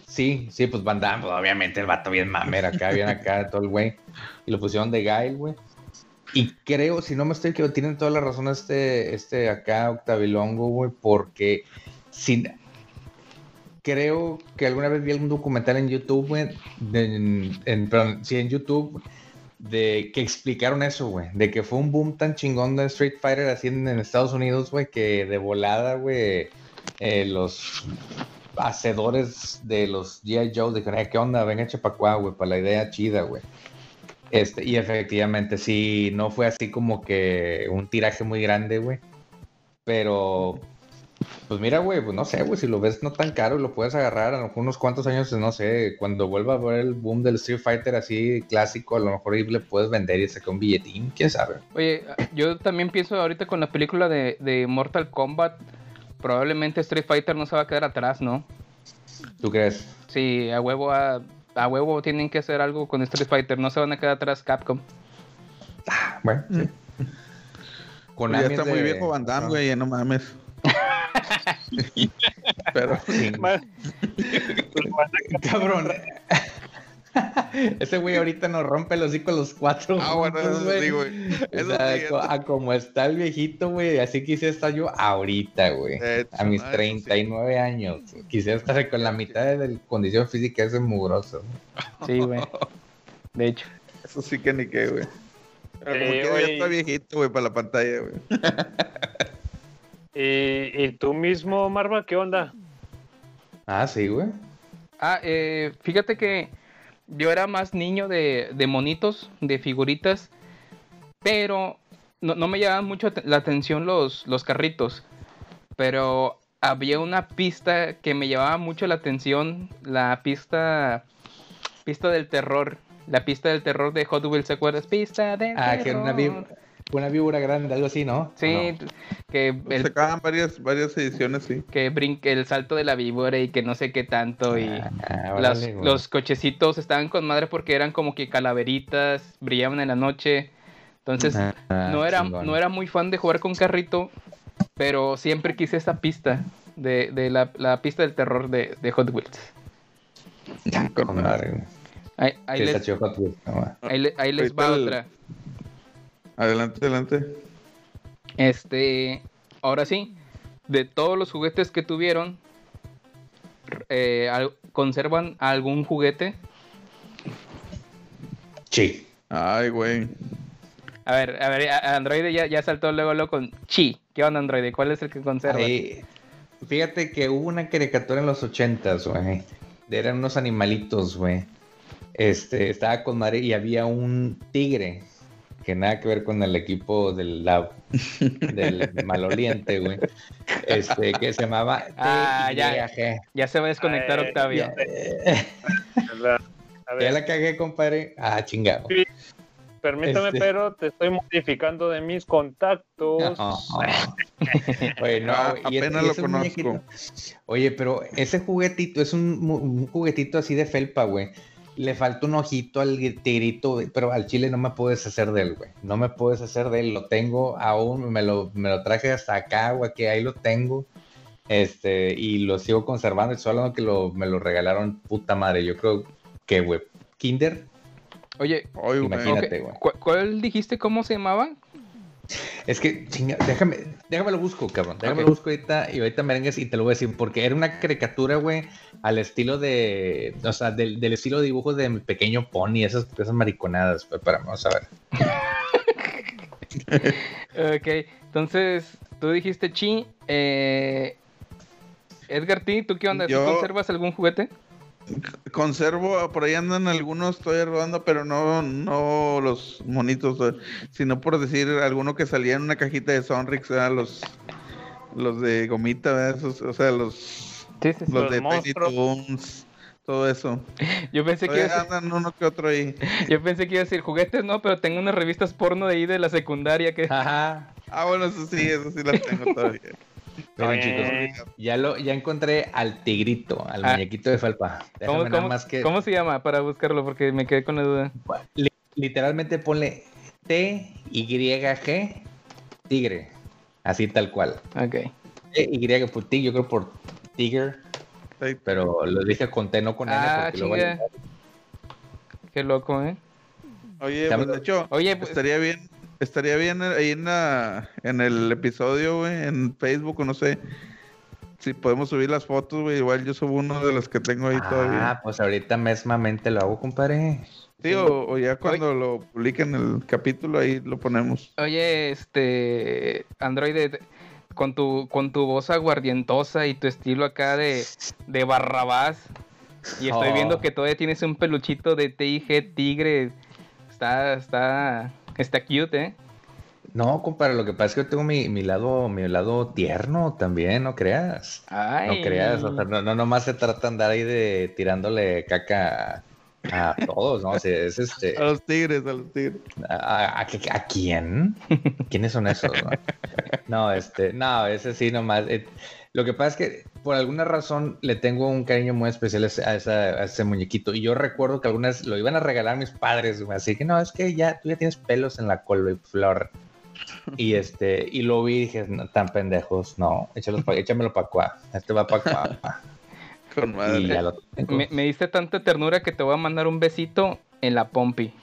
S4: Sí, sí, pues Van Damme, pues, obviamente el vato bien mamer acá, bien acá, todo el güey. Y lo pusieron de Guile, güey. Y creo, si no me estoy equivocando, tienen toda la razón este, este acá, Octavilongo, güey, porque sin, creo que alguna vez vi algún documental en YouTube, güey, en, en- perdón, sí, en YouTube, de que explicaron eso, güey, de que fue un boom tan chingón de Street Fighter así en, en Estados Unidos, güey, que de volada, güey, eh, los hacedores de los G.I. Joe dijeron, "Eh, ¿qué onda? Venga, echa pa' acá, güey, para la idea chida, güey. Este, y efectivamente, sí, no fue así como que un tiraje muy grande, güey. Pero, pues mira, güey, pues no sé, güey, si lo ves no tan caro, lo puedes agarrar a lo mejor unos cuantos años, no sé, cuando vuelva a ver el boom del Street Fighter así clásico, a lo mejor le puedes vender y sacar un billetín, quién sabe.
S2: Oye, yo también pienso ahorita con la película de Mortal Kombat, probablemente Street Fighter no se va a quedar atrás, ¿no?
S4: ¿Tú crees?
S2: Sí, a huevo, a, a huevo tienen que hacer algo con Street Fighter, no se van a quedar atrás Capcom.
S4: Bueno, sí.
S3: Pues ya
S4: Konami
S3: está
S4: es
S3: muy viejo Van Damme,
S4: no.
S3: güey, ya no mames. Pero
S4: Cabrón. Ese güey ahorita nos rompe los hocico los cuatro.
S3: Ah, bueno, eso sí, güey.
S4: O sea,
S3: sí,
S4: co-
S3: eso-
S4: a como está el viejito, güey, así quisiera estar yo ahorita, güey.
S3: Hecho,
S4: A mis
S3: no, eso sí.
S4: 39 años. Quisiera estar con la mitad de la condición física ese mugroso.
S2: Sí, güey. De hecho.
S3: Eso sí que ni qué, güey. Pero como que ya
S1: güey.
S3: está viejito, güey, para la pantalla, güey.
S1: ¿Y, y tú mismo, Marva, qué onda?
S4: Ah, sí, güey.
S2: Ah, eh, fíjate que yo era más niño de, de monitos, de figuritas, pero no, no me llamaban mucho la atención los, los carritos. Pero había una pista que me llamaba mucho la atención, la pista, pista del terror. La pista del terror de Hot Wheels, ¿se acuerdas? Pista del
S4: Ah, que era una, una víbora grande, algo así, ¿no?
S2: Sí, que el,
S3: Sacaban varias, varias ediciones, sí.
S2: que brinque el salto de la víbora y que no sé qué tanto y...
S4: Ah,
S2: Las- los cochecitos estaban con madre porque eran como que calaveritas, brillaban en la noche. Entonces,
S4: Ah,
S2: no, era,
S4: chingón.
S2: no era muy fan de jugar con carrito, pero siempre quise esta pista, de, de la, la pista del terror de, de Hot Wheels.
S4: Con madre.
S2: Ahí, ahí les,
S4: Hot Wheels,
S2: ahí ahí les va
S3: el-
S2: otra.
S3: Adelante, adelante.
S2: Este, ahora sí, de todos los juguetes que tuvieron, eh, ¿conservan algún juguete?
S4: Sí.
S3: Ay, güey.
S2: A ver, a ver, Android ya, ya saltó luego, luego con Chi. ¿Qué onda, Android? ¿Cuál es el que conserva?
S4: Ahí, fíjate que hubo una caricatura en los ochentas, güey. Eran unos animalitos, güey. Este, estaba con madre y había un tigre. Que nada que ver con el equipo del, la- del maloliente, güey. Este, que se llamaba
S2: Ah, ya. Ya se va a desconectar
S1: Ay,
S2: Octavio.
S4: Ya la cagué, compadre. Ah, chingado.
S1: Sí. permítame,
S4: este-
S1: pero te estoy modificando de mis contactos.
S4: No. Oye, no,
S3: Ah,
S4: y es-
S3: apenas
S4: y
S3: lo
S4: muñequito-
S3: conozco.
S4: Oye, pero ese juguetito es un juguetito así de felpa, güey. Le falta un ojito al tigrito, güey, pero al chile no me puedo deshacer de él, güey. No me puedo deshacer de él. Lo tengo aún, me lo, me lo traje hasta acá, güey, que ahí lo tengo. Este, y lo sigo conservando. Y solo que lo, me lo regalaron, puta madre. Yo creo que, güey, Kinder,
S2: Oye.
S4: Imagínate. güey.
S2: ¿cu- ¿cuál dijiste cómo se llamaba?
S4: Es que, chinga, déjame, déjame lo busco, cabrón. Déjame lo busco ahorita y ahorita merengues y te lo voy a decir. Porque era una caricatura, güey, al estilo de. O sea, del, del estilo de dibujo de mi pequeño pony, esas, esas mariconadas. Pero para, vamos a ver.
S2: Ok, entonces tú dijiste chi. Eh, Edgar T, ¿tú qué onda? ¿Tú
S3: Yo-
S2: conservas algún juguete?
S3: Conservo, por ahí andan algunos, estoy robando, pero no, no los monitos, eh, sino por decir alguno que salía en una cajita de Sonrix, ¿verdad? los los de gomita, ¿verdad? Esos, o sea, los,
S2: Sí, sí, sí.
S3: los
S1: Los
S3: de Tiny. Toons, todo eso.
S2: Yo pensé que
S3: Todavía
S2: iba a decir-
S3: andan uno que otro ahí.
S2: yo pensé que iba a decir juguetes, no, pero tengo unas revistas porno de ahí de la secundaria que
S4: Ajá.
S3: Ah, bueno, eso sí, eso sí las tengo todavía.
S4: Miren,
S1: Bien.
S4: chicos, ya lo, ya encontré al tigrito, al
S2: Ah.
S4: muñequito de Falpa.
S2: ¿Cómo,
S4: Déjame nada
S2: cómo-
S4: más que.
S2: cómo se llama? Para buscarlo, porque me quedé con la duda.
S4: Li- literalmente ponle T-Y-G, tigre. Así tal cual.
S2: Ok.
S4: T-Y por tigre, yo creo por tiger. Pero lo dije con T, no con N.
S2: Ah,
S4: porque
S2: chinga. Qué loco, ¿eh?
S3: Oye, pues, de hecho,
S2: Oye, pues-
S3: estaría bien, estaría bien ahí en la, en el episodio, güey, en Facebook, o no sé, si podemos subir las fotos, güey, igual yo subo uno de los que tengo ahí todavía.
S4: Ah, pues ahorita mesmamente lo hago, compadre.
S3: Sí, o, o ya cuando lo publiquen el capítulo, ahí lo ponemos.
S2: Oye, este. Android, con tu, con tu voz aguardientosa y tu estilo acá de, de Barrabás. Y estoy
S4: Oh.
S2: viendo que todavía tienes un peluchito de TIG Tigre. Está, está, está cute, ¿eh?
S4: No, compadre, lo que pasa es que yo tengo mi, mi lado, mi lado tierno también, no creas.
S2: Ay.
S4: No creas, o sea, no, no nomás se trata de andar ahí de tirándole caca a, todos, ¿no? O sea, es este.
S3: A los tigres, a los tigres.
S4: ¿A, a- a- a quién? ¿Quiénes son esos? No, No, este, no, ese sí nomás. eh, lo que pasa es que por alguna razón le tengo un cariño muy especial a ese, a esa- a ese muñequito. Y yo recuerdo que algunas lo iban a regalar mis padres, güey, así que no, es que ya tú ya tienes pelos en la cola y flor. Y este, y lo vi y dije, no, tan pendejos, no, échalos pa- échamelo para acá, este va para acá.
S3: Con madre.
S4: Y ya lo tengo.
S2: Me, me diste tanta ternura que te voy a mandar un besito en la pompi.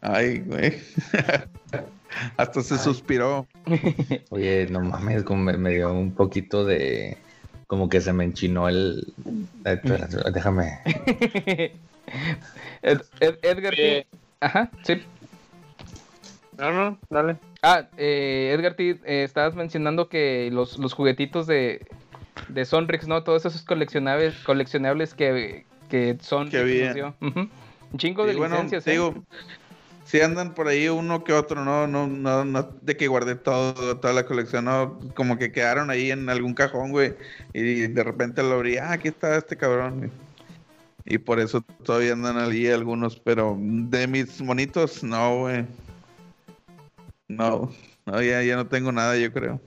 S3: Ay, güey. Hasta se suspiró.
S4: Oye, no mames, como me, me dio un poquito de. Como que se me enchinó el. eh, déjame.
S2: Ed- Ed- Edgar. T. Ajá, sí.
S1: No, no, dale.
S2: Ah, eh, Edgar T, eh, estabas mencionando que los, los juguetitos de, de Sonrix, ¿no? Todos esos coleccionables, coleccionables que, que Sonrix nos dio. Ujú. Un chingo de
S3: bueno,
S2: licencias,
S3: te
S2: ¿eh?
S3: digo, si andan por ahí uno que otro, no, no, no, no, de que guardé todo, toda la colección, no, como que quedaron ahí en algún cajón, güey, y de repente lo abrí, ah, aquí está este cabrón. Y por eso todavía andan allí algunos, pero de mis monitos, no, güey. No, no, ya, ya no tengo nada, yo creo.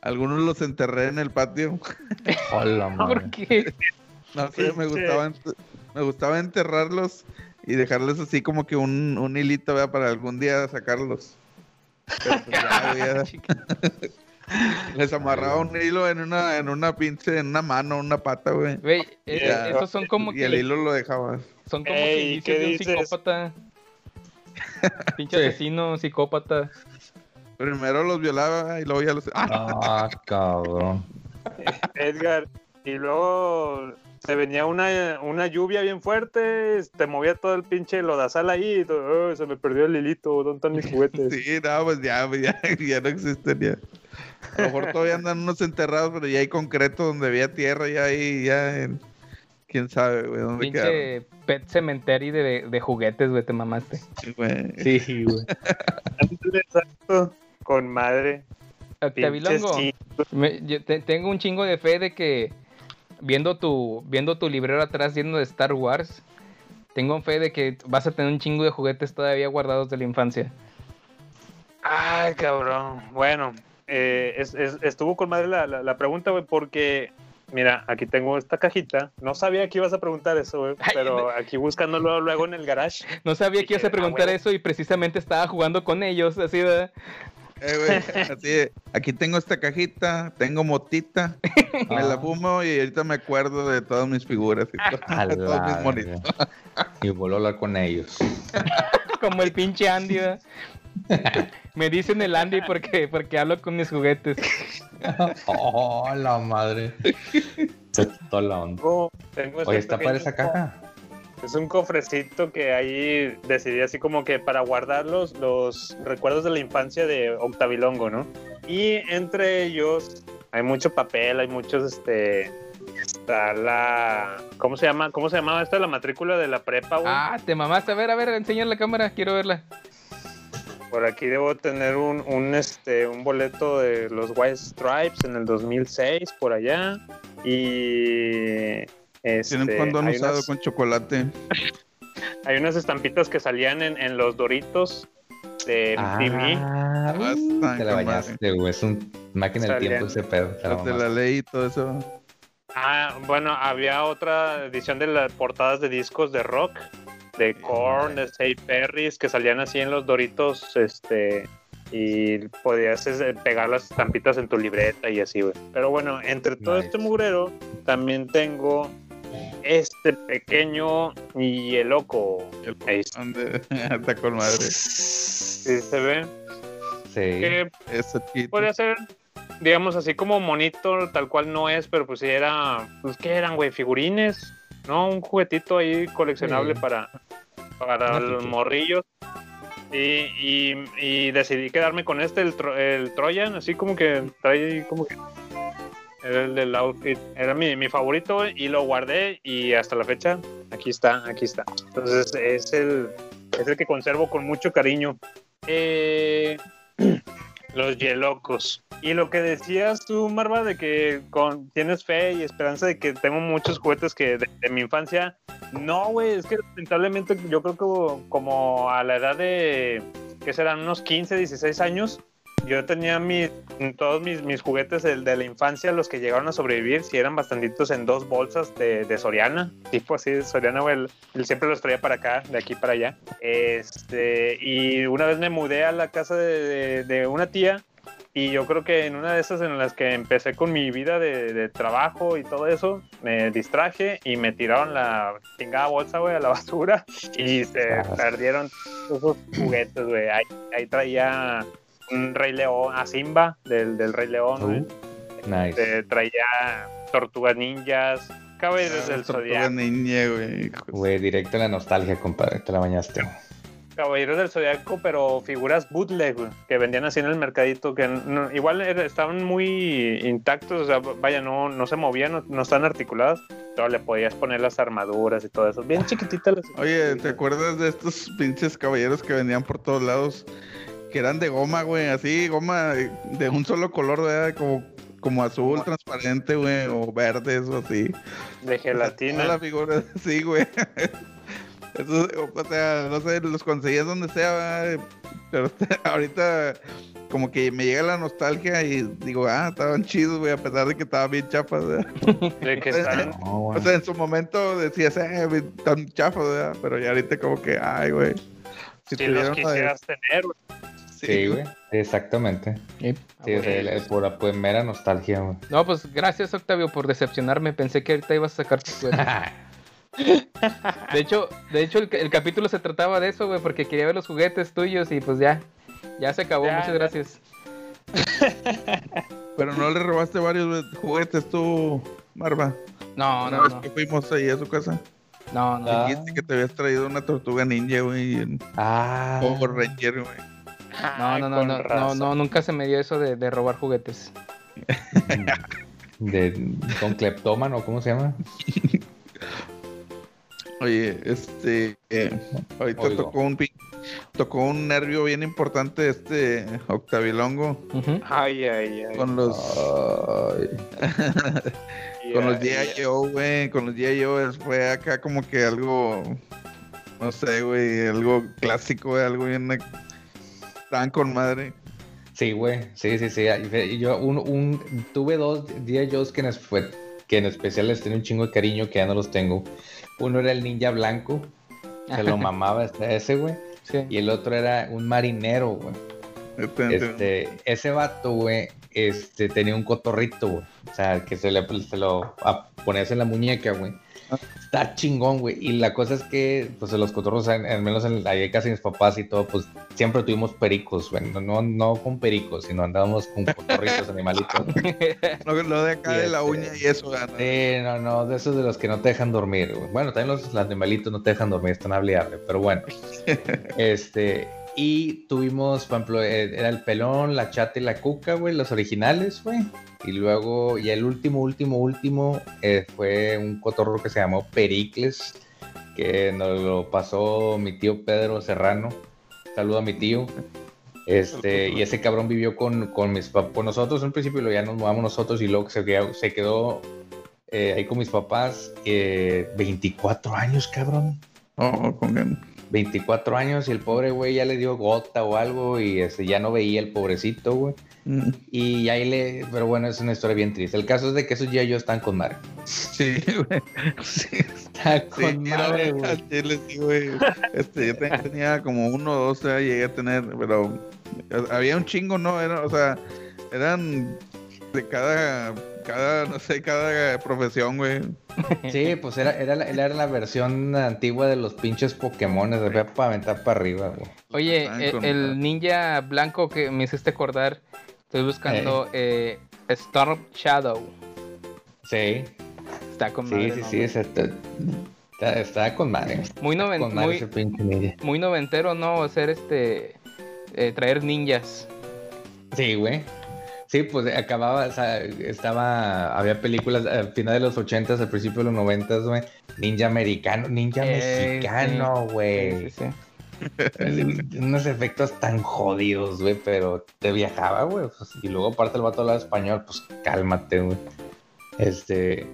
S3: Algunos los enterré en el patio.
S4: Hola, madre.
S2: ¿Por qué?
S3: No sé, me ent- me gustaba enterrarlos y dejarles así como que un, un hilito, ¿verdad? Para algún día sacarlos. Pero pues ya. Les amarraba un hilo en una, en una pinche, en una mano, una pata, güey.
S2: Güey, esos son como
S3: Y el
S2: que
S3: hilo lo dejaba.
S2: son como
S1: Ey,
S2: que indicios
S1: ¿qué
S2: de un
S1: dices?
S2: psicópata. Pinche
S4: Sí.
S2: asesino, psicópata.
S3: Primero los violaba y luego ya los... ¡Ah!
S4: Ah, cabrón.
S1: Edgar. Y luego se venía una, una lluvia bien fuerte, te movía todo el pinche lodazal ahí, y todo, "Oh, se me perdió el hilito, ¿dónde están mis juguetes?
S3: Sí, no, pues ya, pues ya, ya no existen ya. A lo mejor todavía andan unos enterrados, pero ya hay concreto donde había tierra, ya ahí, ya en... Quién sabe, güey, dónde quedaron.
S2: Pinche pet cementerio de, de juguetes, güey, te mamaste.
S3: güey.
S4: Sí, güey.
S1: Exacto, con madre.
S2: Octavilongo. Me- yo te- tengo un chingo de fe de que viendo tu viendo tu librero atrás lleno de Star Wars, tengo fe de que vas a tener un chingo de juguetes todavía guardados de la infancia.
S1: Ay, cabrón. Bueno, eh, es- es- estuvo con madre la, la- la pregunta, güey, porque, mira, aquí tengo esta cajita. No sabía que ibas a preguntar eso, güey,
S2: Ay,
S1: pero aquí buscándolo luego en el garage.
S2: No sabía que ibas a
S1: Ah,
S2: preguntar eso y precisamente estaba jugando con ellos, así de...
S3: Eh, güey, así de, aquí tengo esta cajita, tengo motita, me la fumo y ahorita me acuerdo de todas mis figuras y de todos mis monitos.
S4: Y vuelvo a hablar con ellos.
S2: como el pinche Andy. ¿verdad? Me dicen el Andy porque, porque hablo con mis juguetes.
S4: oh, la madre. Se toda la onda.
S1: Este
S4: Oye, está para esa caja.
S1: Es un cofrecito que ahí decidí así como que para guardar los, los recuerdos de la infancia de Octavilongo, ¿no? Y entre ellos hay mucho papel, hay muchos, este, está la, ¿cómo se llama? ¿Cómo se llamaba esta? La matrícula de la prepa, güey.
S2: Ah, te mamaste. A ver, a ver, enseña la cámara. Quiero verla.
S1: Por aquí debo tener un, un, este, un boleto de los White Stripes en el 2006, por allá. Y... Este,
S3: Tienen un condón
S1: hay
S3: usado
S1: unas-
S3: con chocolate.
S1: Hay unas estampitas que salían en, en los Doritos de MTV.
S4: Ah,
S3: está
S4: te la bañaste, güey. Es un máquina del tiempo ese pedo. te la
S3: Las de la ley y todo eso.
S1: Ah, bueno, había otra edición de las portadas de discos de rock, de Korn, de Say Perrys, que salían así en los Doritos, este, y podías este, pegar las estampitas en tu libreta y así, güey. Pero bueno, entre todo
S4: Nice.
S1: este mugrero, también tengo este pequeño y el loco. Ahí está,
S3: con madre.
S1: ¿sí se ve.
S4: Sí.
S1: Que
S3: chito.
S1: Podría ser, digamos, así como monito, tal cual no es, pero pues sí era, pues ¿qué eran, güey? Figurines, ¿no? Un juguetito ahí coleccionable
S4: Sí.
S1: para, para los morrillos. Y, y, y decidí quedarme con este, el, Tro- el Troyan, así como que trae como que... Era el del outfit, era mi, mi favorito y lo guardé y hasta la fecha, aquí está, aquí está. Entonces es el, es el que conservo con mucho cariño. Eh, los Yelocos. Y lo que decías tú, Marva, de que con, tienes fe y esperanza de que tengo muchos juguetes que de, de mi infancia. No, güey, es que lamentablemente yo creo que como a la edad de, ¿qué serán? Unos 15, 16 años, yo tenía mis, todos mis, mis juguetes de, de la infancia, los que llegaron a sobrevivir, si eran bastantitos en dos bolsas de, de Soriana, tipo así de Soriana, güey, él, él siempre los traía para acá, de aquí para allá. Este, y una vez me mudé a la casa de, una tía y yo creo que en una de esas en las que empecé con mi vida de, de trabajo y todo eso, me distraje y me tiraron la chingada bolsa, güey, a la basura y se perdieron esos juguetes, güey. Ahí, ahí traía un Rey León, a Simba del, del Rey León, güey.
S4: Uh, nice.
S1: Este, traía Tortugas Ninjas, Caballeros del
S3: Ah, Tortuga
S1: Zodiaco.
S3: Ninja, güey.
S4: Güey, directo a la nostalgia, compadre. Te la bañaste.
S1: Caballeros del Zodiaco, pero figuras bootleg, güey, que vendían así en el mercadito, que no- igual estaban muy intactos, o sea, vaya, no, no se movían, no, no están articuladas, pero le podías poner las armaduras y todo eso. Bien chiquititas las
S3: Oye, ¿te acuerdas de estos pinches caballeros que vendían por todos lados? Que eran de goma, güey, así, goma de un solo color, ¿verdad? Como, como azul, transparente, güey, o verdes o así.
S1: de gelatina.
S3: la figura, sí, güey. Eso, o sea, no sé, los conseguías donde sea, ¿verdad? pero ahorita como que me llega la nostalgia y digo, ah, estaban chidos, güey, a pesar de que estaban bien chafas, ¿verdad?
S1: De que están.
S3: O sea, en su momento decías, eh, güey, tan chafas, ¿verdad? Pero ya ahorita como que, ay, güey. Si
S1: si los
S3: de-
S1: quisieras tener, güey.
S4: Sí, güey. Exactamente.
S2: Eh,
S4: Sí, o sea, el- por la pues, mera nostalgia, güey.
S2: No, pues gracias Octavio por decepcionarme. Pensé que ahorita ibas a sacar juguetes. De hecho, de hecho el, el capítulo se trataba de eso, güey, porque quería ver los juguetes tuyos y pues ya. Ya se acabó,
S1: Ya,
S2: muchas
S1: ya.
S2: gracias.
S3: Pero no le robaste varios juguetes tú, Marva.
S2: No,
S3: Una
S2: no,
S3: vez
S2: no.
S3: que fuimos ahí a su casa.
S2: No, no.
S3: Dijiste que te habías traído una tortuga ninja, güey,
S4: Ah.
S3: Power Ranger, güey.
S2: No, no, no, no, no, nunca se me dio eso de, de robar juguetes.
S4: De, con cleptómano, ¿cómo se llama?
S3: Oye, este, eh, ahorita
S4: Oigo.
S3: tocó un pin- tocó un nervio bien importante este Octavilongo
S2: Ujú.
S1: Ay, ay, ay.
S3: con los
S4: Ay.
S3: con los. Joe, güey, con los G.I. Joe es- fue acá como que algo, no sé, güey, algo clásico, güey, algo bien, estaban con madre.
S4: Sí, güey. Sí, sí, sí. Y yo un, un, tuve dos yo que en, fue, que en especial les tenía un chingo de cariño que ya no los tengo. Uno era el ninja blanco. Se lo mamaba este- ese, güey.
S2: Sí.
S4: Y el otro era un marinero, güey.
S3: Este,
S4: Este, ese vato, güey, este, tenía un cotorrito, güey. O sea, que se, le, se lo a- ponías en la muñeca, güey. Está chingón, güey. Y la cosa es que, pues, los cotorros, al menos en, ahí casi mis papás y todo, pues, siempre tuvimos pericos, güey. No, no, no con pericos, sino andábamos con cotorritos, animalitos.
S3: Lo, lo de acá
S4: Y
S3: de la
S4: este-
S3: uña y eso, ¿verdad?
S4: Sí, no, no, de esos de los que no te dejan dormir, güey. Bueno, también los, los animalitos no te dejan dormir, están hable y hable, pero bueno. este, y tuvimos, por ejemplo, eh, era el pelón, la chata y la cuca, güey, los originales, güey. Y luego, y el último, último, último, eh, fue un cotorro que se llamó Pericles, que nos lo pasó mi tío Pedro Serrano. Saludo a mi tío. Este, y ese cabrón vivió con, con mis papás, con nosotros en principio, luego ya nos mudamos nosotros y luego se quedó, se quedó eh, ahí con mis papás eh, 24 años, cabrón.
S3: Oh, con
S4: 24 años y el pobre güey ya le dio gota o algo y este, ya no veía el pobrecito, güey.
S3: Mm,
S4: Y ahí le, pero bueno, es una historia bien triste. El caso es de que esos ya yo están con madre.
S3: Sí, güey. Sí,
S4: Están
S3: sí,
S4: con madre, güey.
S3: chile, sí, güey. Este, yo te- tenía como uno o dos, llegué a tener, pero había un chingo, ¿no? Era, o sea, eran de cada, cada, no sé, cada profesión, güey.
S4: Sí, pues era, era, la, era la versión antigua de los pinches Pokémon, de ver para aventar para arriba, güey.
S2: Oye,
S3: Estaban
S2: el, ninja blanco que me hiciste acordar, estoy buscando eh, Storm Shadow.
S4: Sí,
S2: Está con
S4: sí,
S2: madre,
S4: sí,
S2: ¿no,
S4: sí, esa- está, está con madre.
S2: Muy, noven-
S4: Con madre
S2: muy,
S4: ese pinche ninja.
S2: muy noventero, ¿no? Hacer este. eh, traer ninjas.
S4: Sí, güey. Sí, pues acababa, o sea, estaba, había películas al final de los ochentas, al principio de los noventas, güey. Ninja americano, ninja
S2: Eh,
S4: mexicano, güey.
S2: Sí, sí,
S4: Unos efectos tan jodidos, güey, pero te viajaba, güey. pues, y luego aparte el vato hablaba español, pues cálmate, güey. Este...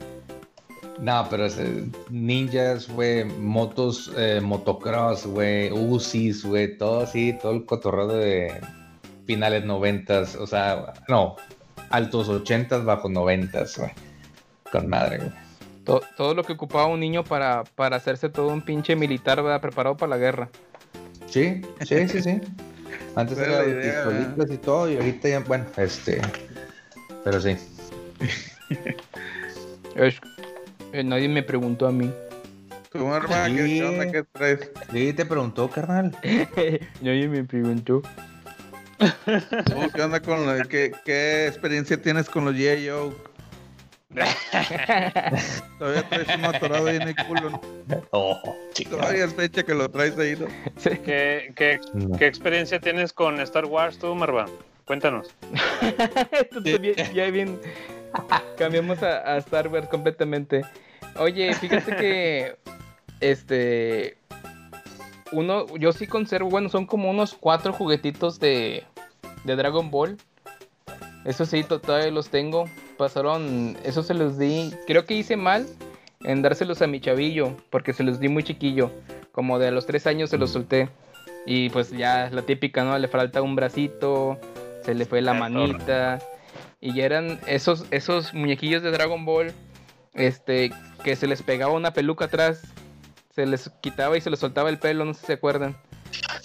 S4: No, pero es, eh, ninjas, güey, motos, eh, motocross, güey, UCIs, güey, todo así, todo el cotorreo de finales noventas, o sea, no, altos ochentas, bajos noventas, güey. Con madre, güey.
S2: To- todo lo que ocupaba un niño para, para hacerse todo un pinche militar, ¿verdad? Preparado para la guerra.
S4: Sí, sí, sí, sí. Antes era de pistolitas y todo, y ahorita ya, bueno, este. Pero sí.
S2: Es- eh, nadie me preguntó a mí.
S3: Tu hermana, ¿qué,
S4: Sí.
S3: qué onda? ¿Qué traes?
S4: Sí, te preguntó, carnal.
S2: nadie me preguntó.
S3: ¿Cómo, ¿Qué onda con lo, qué, qué experiencia tienes con los G.I. Joe? Todavía traes un atorado ahí en el culo. ¿no?
S4: Oh.
S3: Todavía es fecha que lo traes ahí, ¿no?
S1: ¿Qué, qué,
S4: No.
S1: qué experiencia tienes con Star Wars tú, Marva? Cuéntanos.
S2: Ya bien. Cambiamos a, a Star Wars completamente. Oye, fíjate que. Este. Uno, yo sí conservo, bueno, son como unos cuatro juguetitos de, de Dragon Ball. Eso sí, to- todavía los tengo. Pasaron, eso se los di. Creo que hice mal en dárselos a mi chavillo, porque se los di muy chiquillo. Como de a los tres años se los solté. Y pues ya la típica, ¿no? Le falta un bracito, se le fue la manita. Y ya eran esos, esos muñequillos de Dragon Ball, este, que se les pegaba una peluca atrás, se les quitaba y se les soltaba el pelo, no sé si se acuerdan.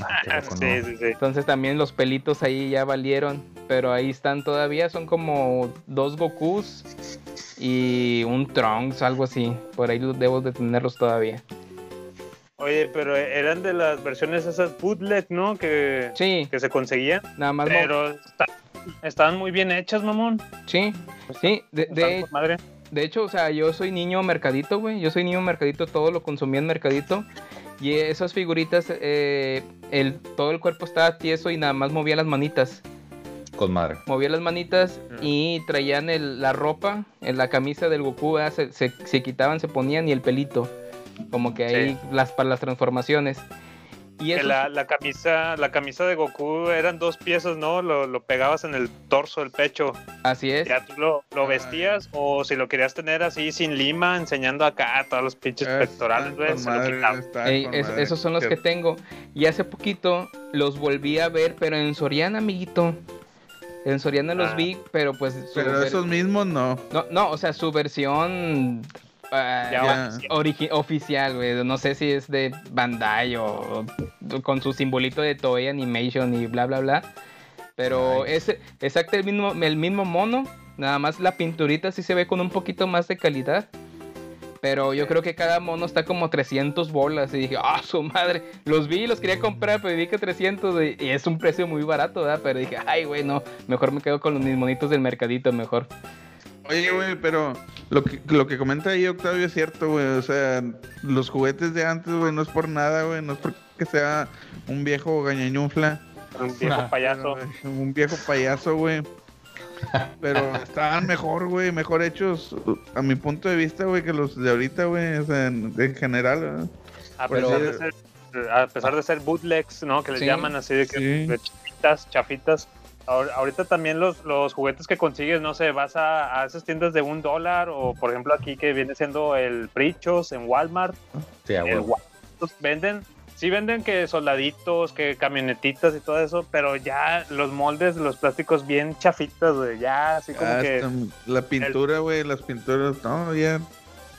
S4: Ah,
S1: Sí,
S4: no.
S1: sí, sí.
S2: Entonces también los pelitos ahí ya valieron, pero ahí están todavía, son como dos Gokus y un Trunks, algo así. Por ahí los debo de tenerlos todavía.
S1: Oye, pero eran de las versiones esas bootleg, ¿no? Que,
S2: Sí,
S1: que se conseguían.
S2: nada más.
S1: Pero está- estaban muy bien hechas, mamón.
S2: Sí, sí, de, de,
S1: madre.
S2: De hecho, o sea, yo soy niño mercadito, güey. Yo soy niño mercadito, todo lo consumía en mercadito. Y esas figuritas, eh, el, todo el cuerpo estaba tieso y nada más movía las manitas.
S4: Con madre.
S2: Movía las manitas
S1: Mm.
S2: y traían el- la ropa, en la camisa del Goku, se, se, se quitaban, se ponían y el pelito. Como que ahí las para las transformaciones. Y eso,
S1: la, la camisa, la camisa de Goku eran dos piezas, ¿no? Lo, lo pegabas en el torso, el pecho.
S2: así es.
S1: Ya tú lo, lo vestías, o si lo querías tener así sin lima, enseñando acá todos los pinches
S3: Ah,
S1: pectorales,
S3: están
S2: Ey, es- esos son los que tengo. Y hace poquito los volví a ver, pero en Soriana, amiguito. En Soriana los
S1: Ah.
S2: vi, pero pues...
S3: Pero
S2: ver-
S3: esos mismos no.
S2: No, no, o sea, su versión
S1: Ya,
S2: ya
S3: Ya.
S2: origi- oficial, güey. No sé si es de Bandai o, o con su simbolito de Toei Animation y bla, bla, bla. Pero es exacto el mismo, el mismo mono. Nada más la pinturita sí se ve con un poquito más de calidad. Pero yo creo que cada mono está como 300 bolas. Y dije, ah, su madre. Los vi, los quería comprar, pero vi que 300. Y, y es un precio muy barato, ¿verdad? Pero dije, ay, güey, no. Mejor me quedo con los mis monitos del mercadito, mejor.
S3: Oye, güey, pero lo que, lo que comenta ahí Octavio es cierto, güey. O sea, los juguetes de antes, güey, no es por nada, güey. No es porque sea un viejo gañañufla.
S1: Un viejo payaso.
S3: Un viejo payaso, güey. Pero estaban mejor, güey, mejor hechos, a mi punto de vista, güey, que los de ahorita, güey, o sea, en, en general, ¿verdad?
S1: A pesar, de ser, a pesar de ser bootlegs, ¿no? Que les
S2: Sí,
S1: llaman así de, que,
S3: sí.
S1: de chafitas, chafitas. Ahor- Ahorita también los, los juguetes que consigues, no sé, vas a, a esas tiendas de un dólar o por ejemplo aquí que viene siendo el Prichos en Walmart,
S4: Sí,
S1: el. Walmart, venden, sí venden que soldaditos, que camionetitas y todo eso, pero ya los moldes, los plásticos bien chafitas, güey, ya así como
S3: Ah,
S1: que
S3: la pintura, güey, las pinturas, no, ya.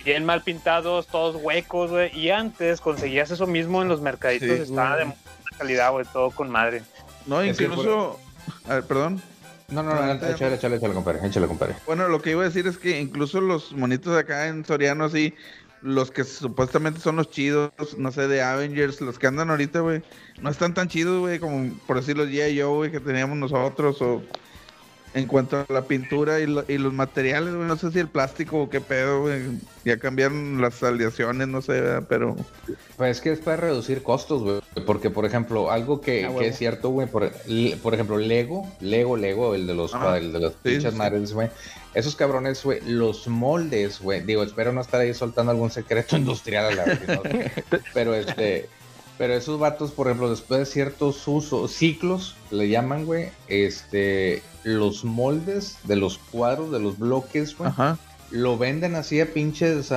S1: bien mal pintados, todos huecos, güey. Y antes conseguías eso mismo en los mercaditos,
S3: Sí,
S1: estaba de buena calidad, güey, todo con madre.
S3: No, incluso, a ver, perdón.
S4: No, no, no,
S3: Ahorita-
S4: échale, échale, échale, compadre, échale, compadre.
S3: Bueno, lo que iba a decir es que incluso los monitos acá en Soriano, así, los que supuestamente son los chidos, no sé, de Avengers, los que andan ahorita, güey, no están tan chidos, güey, como por decir los G.I. Joe, güey, que teníamos nosotros, o en cuanto a la pintura y, lo- y los materiales, güey, no sé si el plástico o qué pedo, güey, ya cambiaron las aleaciones, no sé, ¿verdad? pero...
S4: Pues es que es para reducir costos, güey. Porque, por ejemplo, algo que,
S2: Ah,
S4: que es cierto, güey, por, ejemplo, Lego, Lego, Lego, el de los,
S3: Ajá.
S4: el de los
S3: Sí,
S4: pinches
S3: sí.
S4: madres, güey. Esos cabrones, güey, los moldes, güey. Digo, espero no estar ahí soltando algún secreto industrial a la vez, ¿no? Pero este. Pero esos vatos, por ejemplo, después de ciertos usos, ciclos, le llaman, güey, este, los moldes de los cuadros, de los bloques, güey,
S3: Ajá.
S4: lo venden así a pinches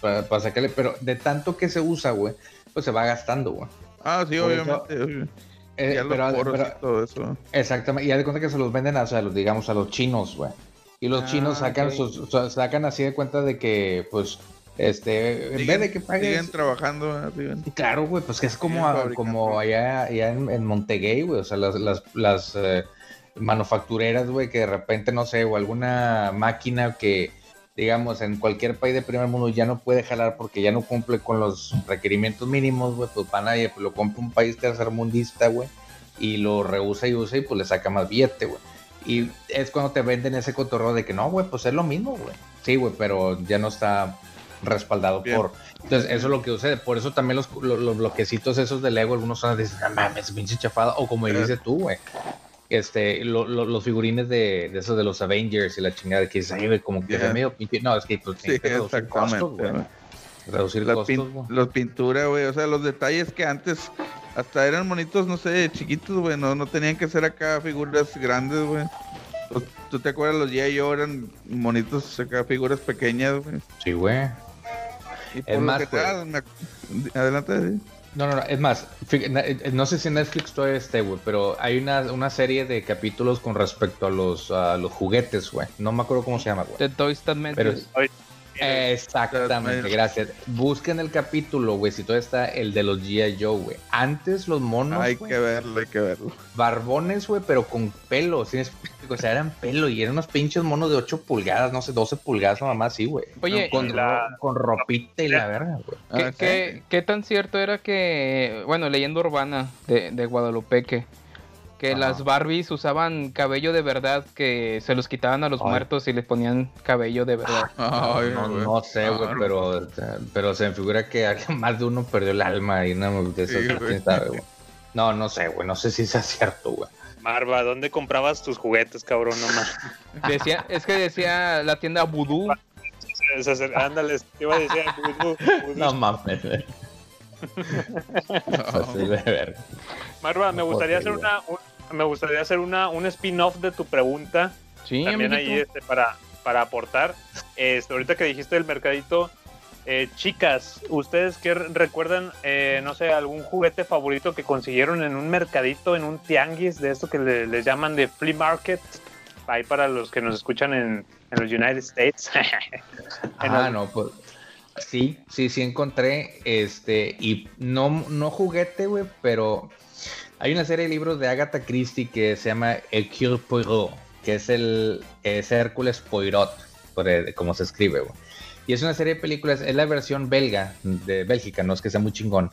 S4: para sacarle, pero de tanto que se usa, güey, pues se va gastando, güey.
S3: Ah, sí,
S4: Por
S3: obviamente.
S4: Eh,
S3: ya los
S4: pero-
S3: poros
S4: pero-
S3: y todo eso.
S4: Exactamente, y haz de cuenta que se los venden a, o sea, los, digamos, a los chinos, güey. Y los
S2: Ah,
S4: chinos sacan sus, sacan así de cuenta de que, pues, este, en vez de que pagues...
S3: siguen trabajando, ¿verdad? Siguen-
S4: Claro, güey, pues que es como, a- como allá, allá en, en Montegay, güey, o sea, las, las, las eh, manufactureras, güey, que de repente, no sé, o alguna máquina que, digamos, en cualquier país de primer mundo ya no puede jalar porque ya no cumple con los requerimientos mínimos, güey, pues van a pues, lo compra un país tercermundista, güey, y lo rehúsa y usa y pues le saca más billete, güey. Y es cuando te venden ese cotorreo de que no, güey, pues es lo mismo, güey. Sí, güey, pero ya no está respaldado
S3: Bien.
S4: por. Entonces, eso es lo que sucede. Por eso también los, los, los bloquecitos esos de Lego, algunos son de no mames, pinche chafada. O como dices tú, güey. Este, lo- lo- los figurines de, de esos de los Avengers y la chingada que dices, ay, güey, como que es medio pinche. No, es que pues,
S3: Sí,
S4: reducir costos, güey. Reducir costos,
S3: pin- los pintura, güey. O sea, los detalles que antes hasta eran monitos, no sé, chiquitos, güey. No, no tenían que ser acá figuras grandes, güey. ¿Tú te acuerdas? Los G.I. Joe eran monitos acá, figuras pequeñas, güey.
S4: Sí, güey. Es más,
S3: me ac- Adelante, sí.
S4: No, no, no, es más, eh, no sé si en Netflix todavía esté, güey, pero hay una, una serie de capítulos con respecto a los, a los juguetes, güey. No me acuerdo cómo se llama, güey.
S2: The Toys That Made
S4: Pero
S2: Us.
S4: Exactamente, gracias. Busquen el capítulo, güey, si todavía está el de los G.I. Joe, güey. Antes los monos,
S3: hay
S4: güey,
S3: que verlo, hay que verlo.
S4: barbones, güey, pero con pelo, ¿sí? O sea, eran pelo y eran unos pinches monos de 8 pulgadas, no sé, 12 pulgadas, mamá, sí, güey.
S2: Oye,
S4: con,
S1: la-
S4: con ropita y la verga, güey.
S2: ¿Qué,
S3: Ah, sí.
S2: qué- tan cierto era que, bueno, leyenda urbana de, de Guadalupe, que,
S4: Ajá.
S2: las Barbies usaban cabello de verdad, que se los quitaban a los
S4: Ay.
S2: muertos y les ponían cabello de verdad?
S3: Ay,
S4: no, no sé, güey, pero, pero se me figura que alguien- más de uno perdió el alma y una de esas,
S3: Sí,
S4: sabe. No, no sé, güey, no sé si sea cierto, güey.
S1: Marva, ¿dónde comprabas tus juguetes, cabrón? No más.
S2: Decía, es que decía la tienda Voodoo.
S1: Ándale, te iba a decir vudú, vudú.
S4: No mames, güey. De verga.
S1: Marva, me
S4: No
S1: gustaría hacer una, un- me gustaría hacer una, un spin-off de tu pregunta.
S2: Sí,
S1: también ahí
S2: amiguito.
S1: este, para, para aportar. Este, ahorita que dijiste del mercadito, eh, chicas, ¿ustedes qué re- recuerdan, eh, no sé, algún juguete favorito que consiguieron en un mercadito, en un tianguis, de esto que le, les llaman de flea market? Ahí para los que nos escuchan en, en los United States.
S4: Ah,
S1: el-
S4: no, pues. Sí, sí, sí encontré. Este, y no, no juguete, güey, pero hay una serie de libros de Agatha Christie que se llama Hercule Poirot, que es el es Hércules Poirot, por el- como se escribe, güey. Y es una serie de películas, es la versión belga de Bélgica, no es que sea muy chingón.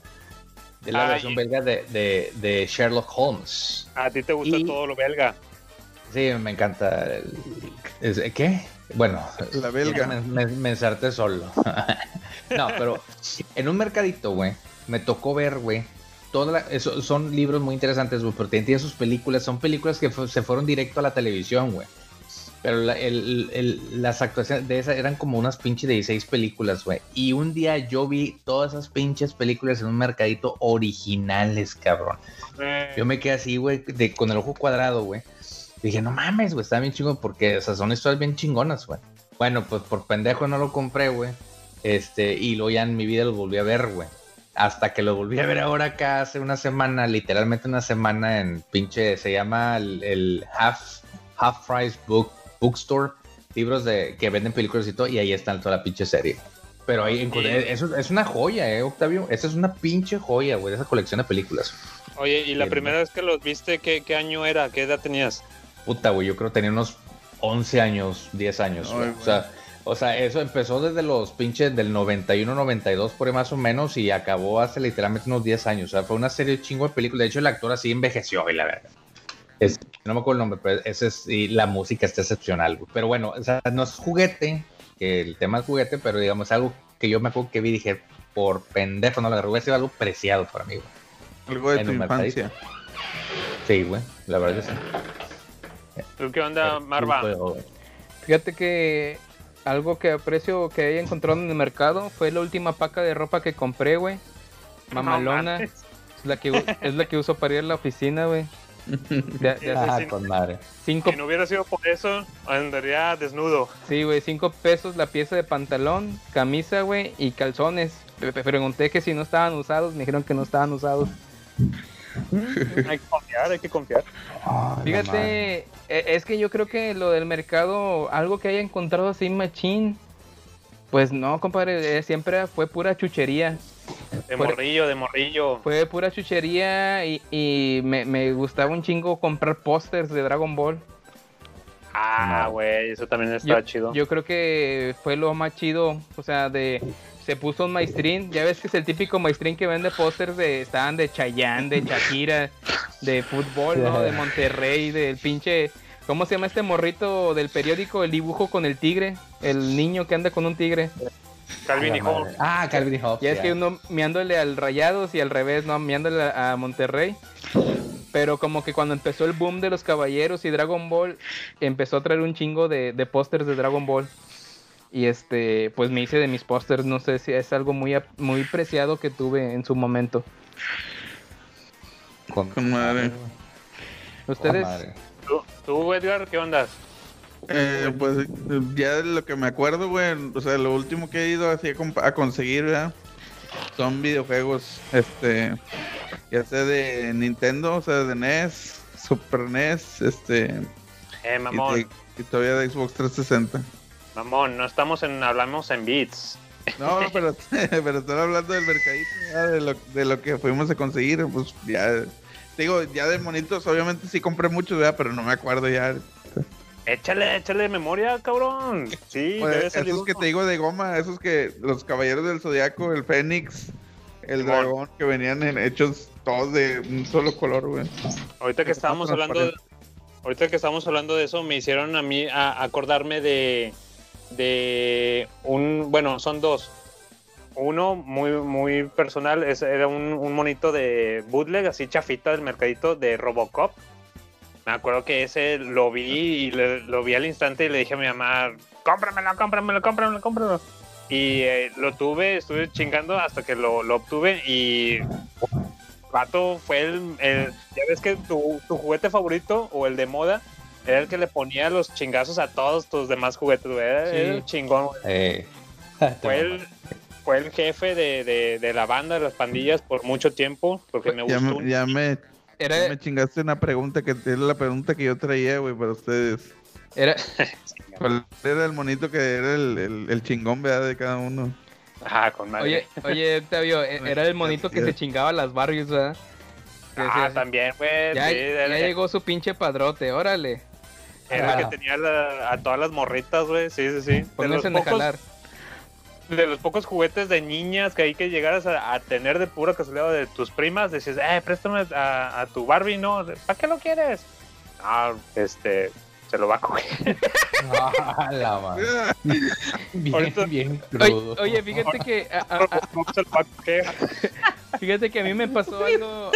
S4: Es la
S1: Ay.
S4: versión belga de, de- de Sherlock Holmes.
S1: A ti te gusta
S4: Y-
S1: todo lo belga.
S4: Sí, me encanta. el- ¿Qué? Bueno,
S3: La belga.
S4: Me, me, me ensarté solo. no, pero en un mercadito, güey, me tocó ver, güey. Son libros muy interesantes, güey, porque tienen sus películas. Son películas que se fueron directo a la televisión, güey. Pero la- el- el- las actuaciones de esas eran como unas pinches 16 películas, güey. Y un día yo vi todas esas pinches películas en un mercadito originales, cabrón. Yo me quedé así, güey, con el ojo cuadrado, güey. Dije, no mames, güey, está bien chingón porque, o sea, son historias bien chingonas, güey. Bueno, pues por pendejo no lo compré, güey. Este, y luego ya en mi vida lo volví a ver, güey. Hasta que lo volví a ver ahora acá hace una semana, literalmente una semana en pinche, se llama el, el Half, Half Price Book, Bookstore, libros de que venden películas y todo, y ahí está toda la pinche serie. Pero ahí encontré, eso es una joya, eh, Octavio. Esa es una pinche joya, güey, esa colección de películas.
S1: Oye, ¿y la
S4: Bien,
S1: primera vez que los viste, qué, qué año era? ¿Qué edad tenías?
S4: Puta, güey, yo creo que tenía unos 11 años, 10 años.
S3: Ay.
S4: O sea, o sea, eso empezó desde los pinches del 91, 92 por ahí más o menos y acabó hace literalmente unos 10 años. O sea, fue una serie de chingo de películas. De hecho, el actor así envejeció, y la verdad. Es, no me acuerdo el nombre, pero ese es, y la música está excepcional, güey. Pero bueno, o sea, no es juguete, que el tema es juguete, pero digamos algo que yo me acuerdo que vi y dije, por pendejo no lo agarré, hubiera sido algo preciado para mí, güey.
S3: Algo de
S4: En
S3: tu infancia.
S4: Sí, güey, la verdad es que sí.
S1: ¿Tú qué onda, Marva?
S4: Pero-
S2: Fíjate que algo que aprecio que haya encontrado en el mercado fue la última paca de ropa que compré, güey. Mamalona.
S1: mames.
S2: es, la que, es la que uso para ir a la oficina, güey. De- de hace
S4: Ah, con madre.
S2: cinco,
S1: Si no hubiera sido por eso, andaría desnudo.
S2: sí, güey, cinco pesos la pieza de pantalón, camisa, güey, y calzones. Pregunté que si no estaban usados, me dijeron que no estaban usados.
S1: Hay que confiar, hay que confiar.
S2: Fíjate, e- es que yo creo que lo del mercado, algo que haya encontrado así machín, pues no, compadre, eh, siempre fue pura chuchería.
S1: De morrillo, de morrillo.
S2: Fue pura chuchería y, y me, me gustaba un chingo comprar pósters de Dragon Ball.
S1: Ah,
S4: No.
S1: güey, eso también está
S2: Yo,
S1: chido.
S2: yo creo que fue lo más chido, o sea, de... Se puso un maestrín, ya ves que es el típico maestrín que vende pósters de... Estaban de Chayanne, de Shakira, de fútbol, ¿no? De Monterrey, del pinche... ¿Cómo se llama este morrito del periódico? El dibujo con el tigre, el niño que anda con un tigre.
S1: Calvin y
S4: Ah,
S1: Hobbes.
S4: Ah, Calvin y Hobbes.
S2: Ya es que uno miándole al Rayados y al revés, ¿no? Miándole a a Monterrey. Pero como que cuando empezó el boom de los caballeros y Dragon Ball, empezó a traer un chingo de, de pósters de Dragon Ball. Y este, pues me hice de mis pósters, no sé si es algo muy, muy preciado que tuve en su momento.
S4: Con,
S3: Con madre.
S4: Con
S2: Ustedes,
S4: madre.
S1: ¿Tú, tú, Edgar, qué onda?
S3: Eh, pues ya de lo que me acuerdo, güey, o sea, lo último que he ido así a, comp- a conseguir, ¿verdad? Son videojuegos, este, ya sea de Nintendo, o sea, de NES, Super NES, este,
S1: Eh,
S3: y,
S1: mamón,
S3: de- y todavía de Xbox 360.
S1: Mamón, no estamos en, hablamos en beats.
S3: No, pero, pero estoy hablando del mercadito, ya, de, lo, de lo que fuimos a conseguir, pues ya, digo, ya de monitos, obviamente sí compré muchos, ¿verdad? Pero no me acuerdo ya.
S1: Échale, échale memoria, cabrón. Sí,
S3: Pues,
S1: debe salir
S3: esos que te digo de goma, esos que los caballeros del zodiaco, el fénix, el dragón, que venían en- hechos todos de un solo color, güey.
S1: Ahorita que estábamos hablando, de- ahorita que estábamos hablando de eso, me hicieron a mí a- acordarme de, de un, bueno, son dos. Uno muy, muy personal, es, era un, un monito de bootleg, así chafita del mercadito de Robocop. Me acuerdo que ese lo vi y lo vi al instante y le dije a mi mamá, cómpramelo, cómpramelo, cómpramelo, cómpramelo. Y eh, lo tuve, estuve chingando hasta que lo, lo obtuve y Vato fue el, el- Ya ves que tu, tu juguete favorito o el de moda era el que le ponía los chingazos a todos tus demás juguetes, güey. Era
S2: Sí.
S1: el chingón, güey.
S4: Eh,
S1: Fue el, fue el jefe de, de, de la banda, de las pandillas, por mucho tiempo, porque me
S3: Ya
S1: gustó.
S3: me,
S1: un-
S3: ya me,
S2: era,
S3: ya me chingaste una pregunta que es la pregunta que yo traía, güey, para ustedes.
S2: era,
S3: ¿Cuál era el monito que era el, el, el chingón, verdad, de cada uno?
S1: Ah, con madre.
S2: oye, oye, Octavio, e- era el monito que se chingaba las Barbies, ¿verdad? Que
S1: ah,
S2: se-
S1: también, güey.
S2: ya,
S1: sí,
S2: ya
S1: era,
S2: llegó su pinche padrote, órale.
S1: Era el que tenía la- a todas las morritas, güey. Sí, sí, sí. De los pocos-
S2: jalar.
S1: de los pocos juguetes de niñas que hay que llegaras a, a tener de pura casualidad de tus primas, decías, eh, préstame a, a tu Barbie, ¿no? ¿Para qué lo quieres? Ah, este, se lo va a coger.
S4: Ah, la madre. Bien,
S1: Ahorita-
S4: bien
S2: Oye,
S4: crudo.
S2: oye, fíjate que a- a- a- Fíjate que a mí me pasó algo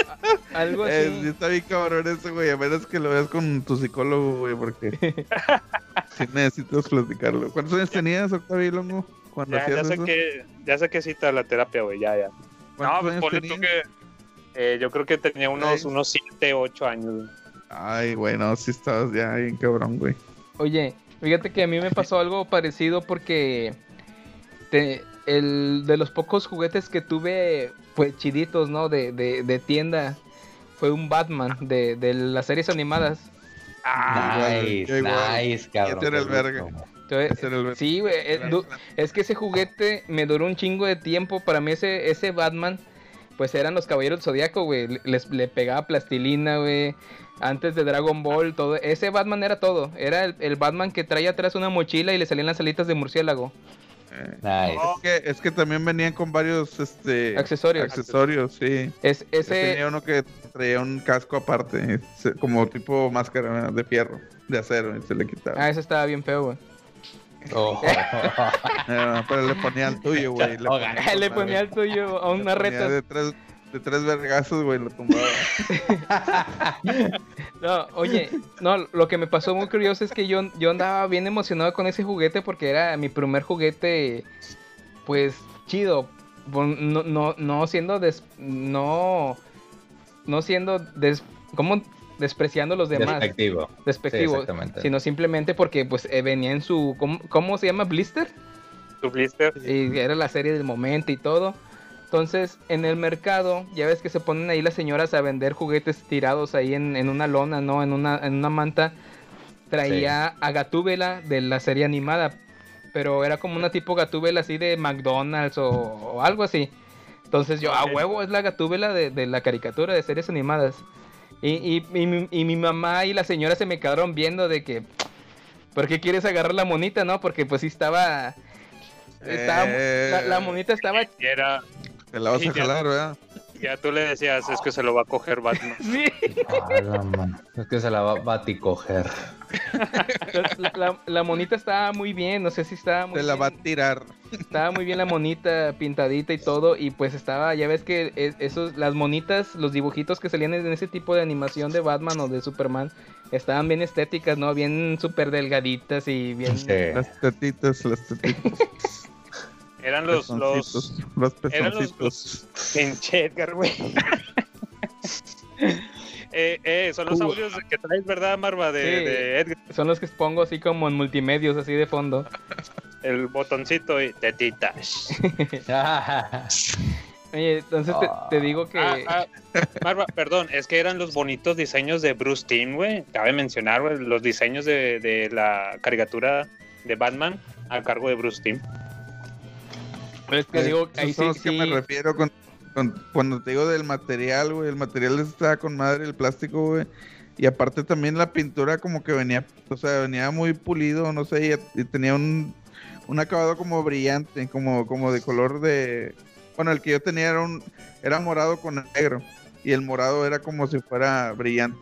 S2: algo
S3: Eh, sí
S2: así.
S3: está bien cabrón eso, güey. A menos que lo veas con tu psicólogo, güey, porque sí necesitas platicarlo. ¿Cuántos años tenías, Octavio Longo, cuando
S1: Ya, ya sé
S3: eso?
S1: que, ya sé que cita la terapia, güey, ya, ya. No,
S3: ¿Cuántos
S1: pues ponle tú
S3: tenías?
S1: que, eh, yo creo que tenía unos, unos 7, 8 años. güey.
S3: Ay, güey, no, sí estabas ya bien cabrón, güey.
S2: Oye, fíjate que a mí me pasó algo parecido porque te- el de los pocos juguetes que tuve, pues chiditos, ¿no? De, de, de tienda, fue un Batman de, de las series animadas.
S4: Nice,
S3: yo igual.
S4: nice, cabrón.
S3: Ese era el
S4: qué
S3: verga.
S4: gusto.
S2: Entonces,
S3: Ese era el-
S2: sí, güey, es, du- es que ese juguete me duró un chingo de tiempo. Para mí ese, ese Batman, pues eran los Caballeros del Zodíaco, güey. Le- Les, le pegaba plastilina, güey. Antes de Dragon Ball, todo. Ese Batman era todo. Era el, el Batman que traía atrás una mochila y le salían las alitas de murciélago.
S4: Nice.
S3: Es que, es que también venían con varios este
S2: Accesorios.
S3: accesorios, sí.
S2: Es, ese,
S3: Tenía uno que traía un casco aparte, como tipo máscara de fierro, de acero, y se le quitaba.
S2: ah, ese estaba bien feo, güey.
S4: Oh.
S3: Eh, pero le ponía al tuyo, güey. Le ponía,
S2: Le ponía al tuyo a una reta.
S3: de tres, de tres vergazos, güey, lo tumbaba.
S2: No, oye, no, lo que me pasó muy curioso es que yo, yo andaba bien emocionado con ese juguete porque era mi primer juguete, pues, chido. No, no, no siendo des, no, no siendo des, ¿cómo? despreciando a los demás,
S4: Despectivo.
S2: despectivo,
S4: Sí, exactamente.
S2: sino simplemente porque pues eh, venía en su, ¿cómo, cómo se llama? Blister.
S1: tu blister.
S2: Y era la serie del momento y todo. Entonces, en el mercado, ya ves que se ponen ahí las señoras a vender juguetes tirados ahí en, en una lona, ¿no? En una, en una manta. Traía a Gatúbela de la serie animada. Pero era como una tipo Gatúbela así de McDonald's o, o algo así. Entonces yo, a huevo, es la Gatúbela de, de la caricatura de series animadas. Y, y, y mi, y mi mamá y la señora se me quedaron viendo de que... ¿Por qué quieres agarrar la monita, no? Porque pues sí estaba... estaba la, la monita estaba
S1: era,
S3: Te la vas a
S1: ya.
S3: jalar, ¿verdad?
S1: ya tú le decías, es que se lo va a coger Batman.
S2: Sí,
S4: Ah, Es que se la va a baticoger.
S2: la, la- la monita estaba muy bien, no sé si estaba muy
S3: Te la va a tirar.
S2: estaba muy bien la monita pintadita y todo y pues estaba, ya ves que es- esos las monitas, los dibujitos que salían en ese tipo de animación de Batman o de Superman estaban bien estéticas, ¿no? Bien súper delgaditas y bien
S4: Sí.
S3: Las tetitas, las tetitas.
S1: Eran los, los,
S3: pezoncitos, los
S1: eran los-
S3: pezoncitos.
S1: Pinche Edgar, güey. eh, eh, son los
S2: Uh.
S1: audios que traes, ¿verdad, Marva? De,
S2: Sí.
S1: de Edgar.
S2: son los que pongo así como en multimedios así de fondo.
S1: El botoncito y tetitas.
S2: Oye, entonces te, te digo que
S1: Ah, ah, Marva, perdón, es que eran los bonitos diseños de Bruce Timm, güey. Cabe mencionar, güey, los diseños de, de la caricatura de Batman a cargo de Bruce Timm.
S2: Pues, te
S3: Eh,
S2: digo ahí sí,
S3: los que
S2: sí.
S3: me refiero con, con- cuando te digo del material, güey. El material estaba con madre, el plástico, güey. Y aparte también la pintura como que venía, o sea, venía muy pulido, no sé, y, y tenía un, un acabado como brillante, como, como de color de... Bueno, el que yo tenía era un era morado con negro. Y el morado era como si fuera brillante.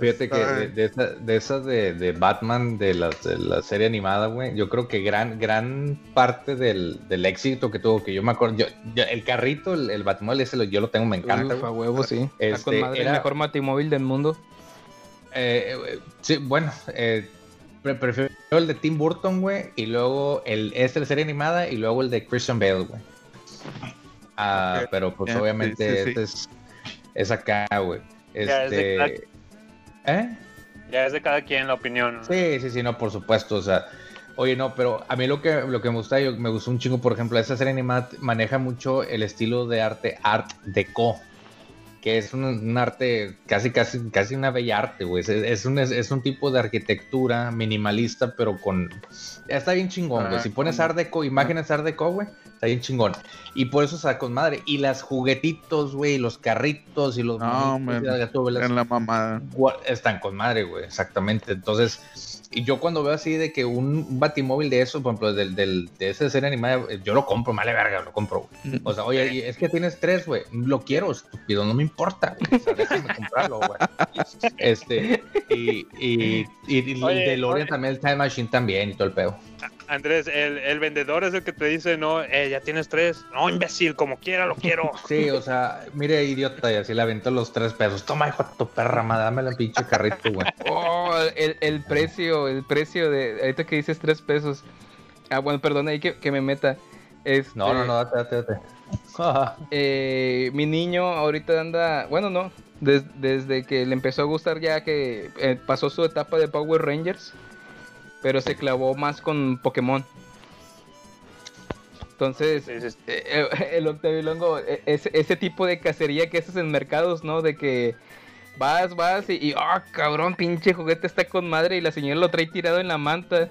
S4: Fíjate que de, de esa, de, esas de, de Batman, de, las, de la serie animada, güey, yo creo que gran, gran parte del, del éxito que tuvo, que yo me acuerdo, yo, yo- el carrito, el, el Batmóvil ese, lo- yo lo tengo, me encanta.
S2: Uf,
S4: güey.
S2: a huevo, sí. Está con
S4: Este,
S2: madre,
S4: era-
S2: el mejor batimóvil del mundo.
S4: Eh, eh, sí, bueno, eh, pre- prefiero el de Tim Burton, güey, y luego el este de serie animada y luego el de Christian Bale, güey. Ah, pero pues
S3: Ya,
S4: obviamente
S3: sí, sí, sí.
S4: este es, es acá, güey. Este, ¿eh?
S1: Ya es de cada quien la opinión.
S4: Sí, sí, sí, no, por supuesto, o sea, oye, no, pero a mí lo que, lo que me gusta, yo, me gustó un chingo, por ejemplo, esa serie animada maneja mucho el estilo de arte Art Deco, que es un, un arte, casi, casi, casi una bella arte, güey, es, es un, es, es un tipo de arquitectura minimalista, pero con, está bien chingón, güey, si pones Art Deco, imágenes Art Deco, güey, está bien chingón, y por eso está con madre, y las juguetitos, güey, los carritos y los
S3: No,
S4: y
S3: man,
S4: las gatúbelas,
S3: En la mamada.
S4: Están con madre, güey, exactamente. Entonces, Y yo cuando veo así de que un, batimóvil de eso, por ejemplo, del, del, de esa serie animada, yo lo compro, vale verga, lo compro. güey. O sea, oye, es que tienes tres, güey. Lo quiero, estúpido, no me importa. güey. O sea, déjame comprarlo, güey. Este, y, y, y, y
S1: Oye,
S4: el DeLorean
S1: oye.
S4: también, el Time Machine también y todo el pedo.
S1: Andrés, el, el vendedor es el que te dice, no, eh, ya tienes tres. No, imbécil, como quiera lo quiero.
S4: Sí, o sea, mire, idiota, y así le aventó los tres pesos. Toma, hijo de tu perra, madre, dame el pinche carrito, güey.
S2: Oh, el, el precio, el precio de. Ahorita que dices tres pesos. Ah, bueno, perdón, ahí que, que me meta. Este,
S4: No, no, no, date, date, date.
S2: eh, mi niño ahorita anda. Bueno, no. des- desde que le empezó a gustar ya que eh, pasó su etapa de Power Rangers. Pero se clavó más con Pokémon. Entonces,
S1: Sí, sí, sí.
S2: eh, eh, el Octavio Longo, eh, ese, ese tipo de cacería que haces en mercados, ¿no? De que vas, vas y, y, ah, cabrón, pinche juguete está con madre y la señora lo trae tirado en la manta.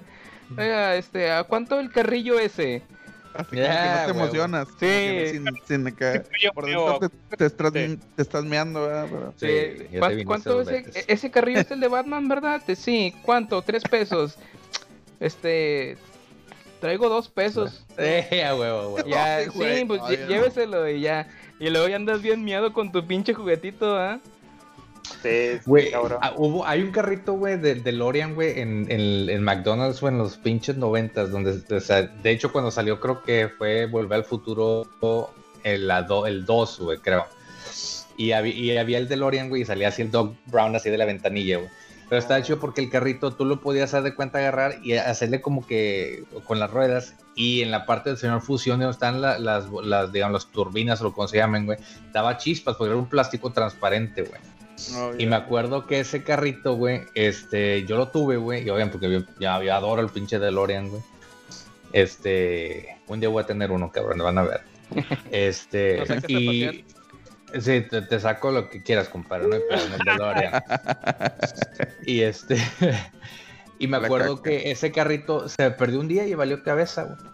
S2: Oiga, este, ¿a cuánto el carrillo ese?
S3: Así
S4: Ya,
S3: como que no te emocionas.
S2: Sí.
S3: Sin, sin acá.
S1: Yo
S3: Por dentro te, te estás,
S1: Sí.
S3: te estás meando, ¿verdad? Pero-
S4: Sí, ya te
S2: ¿cuán-
S4: viniste
S2: ¿Cuánto
S4: dos
S2: ese, ese carrillo es el de Batman, verdad? Te- Sí, ¿cuánto? Tres pesos. Este, traigo dos pesos.
S4: Eh, a huevo, huevo.
S2: Ya, sí, pues
S3: Ay,
S2: lle-
S3: no.
S2: lléveselo y ya. Y luego ya andas bien miado con tu pinche juguetito, ¿ah?
S1: Sí,
S4: Güey, ah, hubo, hay un carrito, güey, de DeLorean, güey, en, en, en McDonald's, güey, en los pinches noventas, donde, o sea, de hecho, cuando salió, creo que fue Volver al Futuro, el, el 2, güey, creo. Y había, y había el DeLorean, güey, y salía así el Doc Brown, así de la ventanilla, güey. Pero estaba chido porque el carrito tú lo podías hacer de cuenta agarrar y hacerle como que con las ruedas y en la parte del señor fusión donde están la- las, las, digamos, las turbinas o lo como se llamen, güey, daba chispas porque era un plástico transparente, güey. Y me acuerdo que ese carrito, güey, este, yo lo tuve, güey, y obviamente porque yo, ya, yo adoro el pinche DeLorean, güey. Este, un día voy a tener uno, cabrón, lo van a ver. Este, y sí, te, te saco lo que quieras, compadre, no hay DeLorean. y este, y me acuerdo que ese carrito se perdió un día y valió cabeza, güey.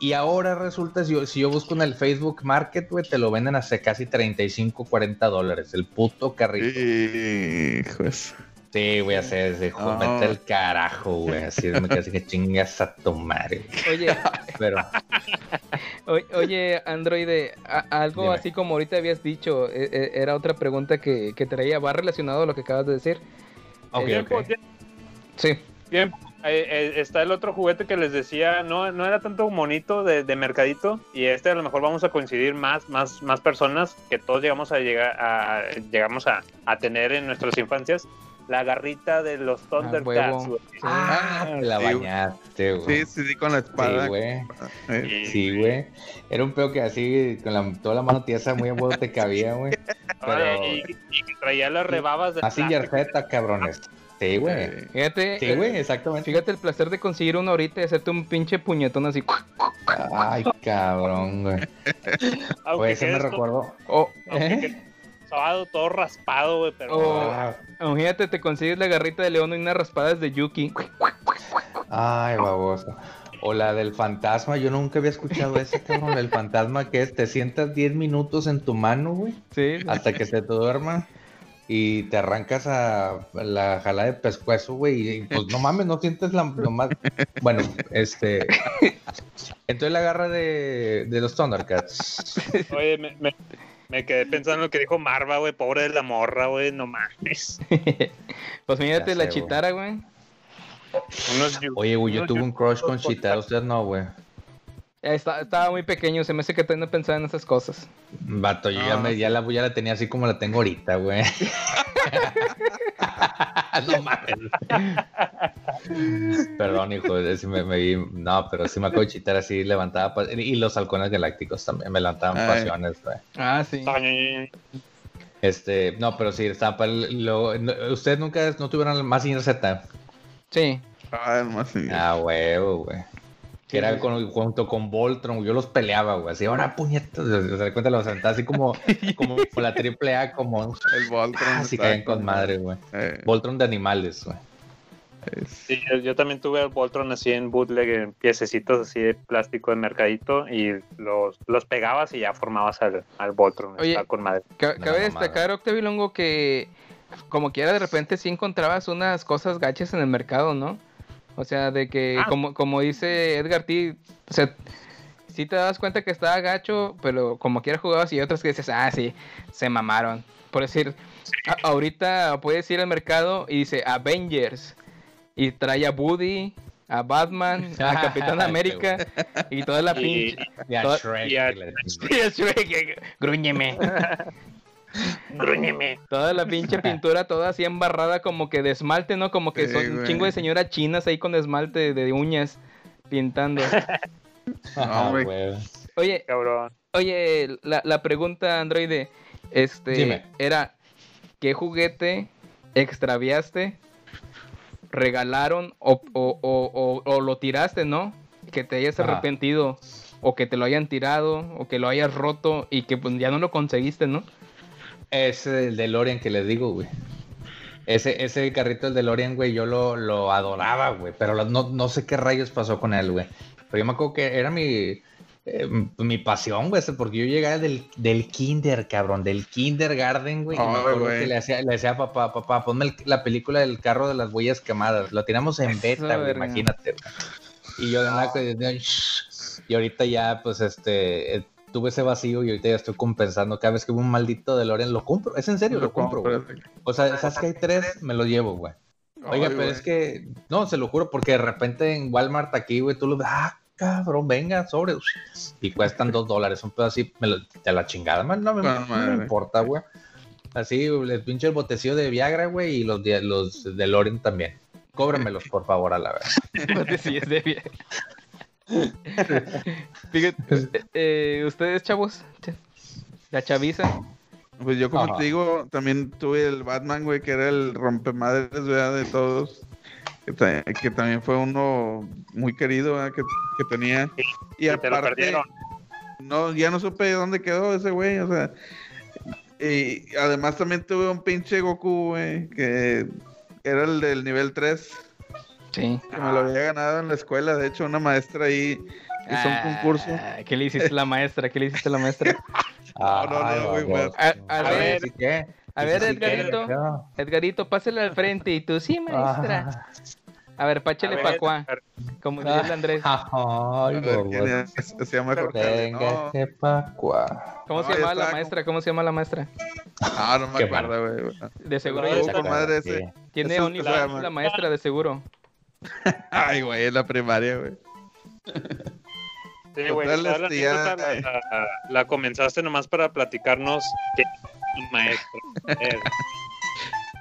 S4: Y ahora resulta, si yo, si yo busco en el Facebook Market, güey, te lo venden hace casi 35, 40 dólares. El puto carrito.
S3: Hijos.
S4: Sí, voy a hacer ese hijo,
S3: No.
S4: vete al carajo, güey. Así me quedé así que chingas a güey.
S2: Oye,
S4: Pero,
S2: o- oye, Android, algo
S4: Dime.
S2: así como ahorita habías dicho, e- e- era otra pregunta que, que traía, va relacionado a lo que acabas de decir.
S4: ok,
S1: Tiempo,
S4: ok.
S1: tiempo,
S2: Sí.
S1: tiempo. Eh, está el otro juguete que les decía, no, no era tanto monito de, de mercadito, y este a lo mejor vamos a coincidir más, más, más personas que todos llegamos a llegar a, llegamos a, a tener en nuestras infancias, la garrita de los Thundercats,
S2: huevo.
S1: güey.
S4: Ah, te la
S3: Sí,
S4: bañaste, güey.
S3: Sí, sí, sí, con la espada.
S4: Sí, güey.
S3: Eh,
S4: Sí, güey. Era un pedo que así, con la, toda la mano tiesa, muy a huevo te cabía, güey. Pero-
S1: y, y que traía las rebabas de
S4: Así. Z, cabrones. Sí, güey.
S3: eh,
S2: Fíjate,
S4: Sí,
S2: eh,
S4: güey, exactamente.
S2: fíjate el placer de conseguir uno ahorita y hacerte un pinche puñetón así.
S4: Ay, cabrón, güey. Pues ese me recuerdo.
S2: O,
S1: aunque
S4: ¿Eh?
S1: Todo raspado, güey, pero...
S2: Oh.
S4: Ah,
S2: imagínate, te consigues la garrita de león y unas raspadas de Yuki.
S4: Ay, baboso. O la del fantasma, yo nunca había escuchado esa, cabrón. El fantasma que es, te sientas 10 minutos en tu mano, güey,
S2: Sí,
S4: hasta que se te duerma y te arrancas a la jala de pescuezo, güey, y pues no mames, no sientes la, lo más... Bueno, este... Entonces la garra de, de los Thundercats.
S1: Oye, me, me, me quedé pensando en lo que dijo Marva, güey, pobre de la morra, güey, no mames.
S2: pues fíjate
S4: Ya
S2: la
S4: sé, güey.
S2: chitara, güey.
S4: Oye, güey, yo tuve un crush con Chita, usted no, güey.
S2: Eh, está- estaba muy pequeño, se me hace que todavía no pensaba en esas cosas.
S4: Vato, yo ya,
S3: Ah,
S4: me, ya, la, ya la tenía así como la tengo ahorita, güey. no mames. Perdón, hijo, es- me, me vi. No, pero sí me acuerdo de chitar así, levantaba. Y los halcones galácticos también me levantaban
S3: Ay.
S4: pasiones, güey.
S2: Ah, sí.
S4: Este, no, pero sí, estaba para. Lo, no- Ustedes nunca no tuvieron más Z.
S2: Sí.
S3: Ah, más sí.
S4: Ah, huevo, güey. Que era con, junto con Voltron, yo los peleaba, güey. Así, ahora puñetas. Se da cuenta, los sentaba así como, como la triple A, como.
S3: El Voltron.
S4: Así caen con madre, güey.
S3: Eh,
S4: Voltron de animales, güey.
S1: Sí, yo, yo también tuve el Voltron así en bootleg, en piececitos así de plástico de mercadito y los, los pegabas y ya formabas al, al Voltron.
S2: Oye,
S1: con madre.
S2: Ca- Cabe destacar, Octavio Longo, que como quiera de repente sí encontrabas unas cosas gachas en el mercado, ¿no? O sea, de que,
S1: Ah.
S2: como, como dice Edgar T, o sea, sí te das cuenta que estaba gacho, pero como quiera jugabas y otras que dices, ah, sí, se mamaron. Por decir, a- ahorita puedes ir al mercado y dice Avengers y trae a Woody, a Batman, a Capitán América y toda la pinche.
S4: Y a Shrek.
S1: y a-
S2: y Shrek, Grúñeme.
S1: Grúñeme.
S2: Toda la pinche pintura, toda así embarrada, como que de esmalte, ¿no? Como que
S3: Sí,
S2: son un chingo de señoras chinas ahí con esmalte de uñas pintando.
S3: Güey.
S4: güey.
S2: Oye,
S1: Cabrón.
S2: oye, la, la pregunta, Androide, este,
S4: Dime.
S2: era, ¿qué juguete extraviaste, regalaron o, o- o- o- o lo tiraste, no? Que te hayas
S4: Ajá.
S2: arrepentido, o que te lo hayan tirado, o que lo hayas roto y que pues ya no lo conseguiste, ¿no?
S4: Es el DeLorean que les digo, güey. Ese, ese carrito del DeLorean, güey, yo lo, lo adoraba, güey. Pero lo- no, no sé qué rayos pasó con él, güey. Pero yo me acuerdo que era mi, eh, mi pasión, güey. Porque yo llegaba del, del kinder, cabrón. Del kindergarten, güey. y me
S3: Ay,
S4: acuerdo
S3: güey.
S4: que le decía, le decía a papá, papá, ponme el- la película del carro de las huellas quemadas. Lo tiramos en beta, güey, imagínate. güey. Y yo de nada "Shh". y ahorita ya, pues, este, eh, tuve ese vacío y ahorita ya estoy compensando. Cada vez que veo un maldito DeLorean lo compro. Es en serio, lo, compro, güey. O sea, ¿sabes que hay tres? Me lo llevo, güey. Oiga,
S3: Ay,
S4: pero
S3: güey.
S4: es que, no, se lo juro, porque de repente en Walmart aquí, güey, tú lo ves, ah, cabrón, venga, sobre. Y cuestan dos dólares, un pedo así, me lo, de la chingada, man, no, me, no me importa, güey. Así, el pinche el botecillo de Viagra, güey, y los de, los de Loren también. Cóbramelos, por favor, a la vez.
S2: Sí, es de bien. Fíjate, eh, ustedes, chavos, ch- la chaviza.
S3: Pues yo, como
S4: Ajá.
S3: te digo, también tuve el Batman, güey, que era el rompemadres, ¿verdad? De todos. Que, ta- que también fue uno muy querido, ¿verdad? Que, que tenía. Y
S1: Y te lo
S3: aparte,
S1: perdieron.
S3: no, ya no supe dónde quedó ese güey, o sea. Y además también tuve un pinche Goku, güey, que era el del nivel 3,
S2: Sí.
S3: que me lo había ganado en la escuela. De hecho, una maestra ahí hizo un concurso.
S2: Ah, ¿Qué le hiciste a la maestra? ¿Qué le hiciste a la maestra?
S3: No, no, no, güey,
S4: baboso.
S2: A, a
S1: A
S2: ver,
S1: ver,
S4: ¿Sí qué?
S2: a
S4: ¿Y
S2: ver? Edgarito.
S4: ¿Qué?
S2: Edgarito, pásale al frente y tú, sí, maestra.
S4: Ah.
S2: A ver, páchale
S1: A ver,
S2: pa' cuá, como dice el Andrés.
S4: Ay.
S3: Se llama Jorge. No.
S2: ¿Cómo
S3: No,
S2: se llama la maestra? ¿Cómo se llama la maestra?
S3: ah, no me acuerdo, güey.
S2: De seguro
S1: No,
S2: ya está-
S3: madre ese.
S2: tiene OnlyFans la maestra, de seguro.
S3: Ay, güey, en la primaria, güey.
S1: Sí, güey, toda la
S3: ya-
S1: anécdota la, la- la comenzaste nomás para platicarnos que un maestro.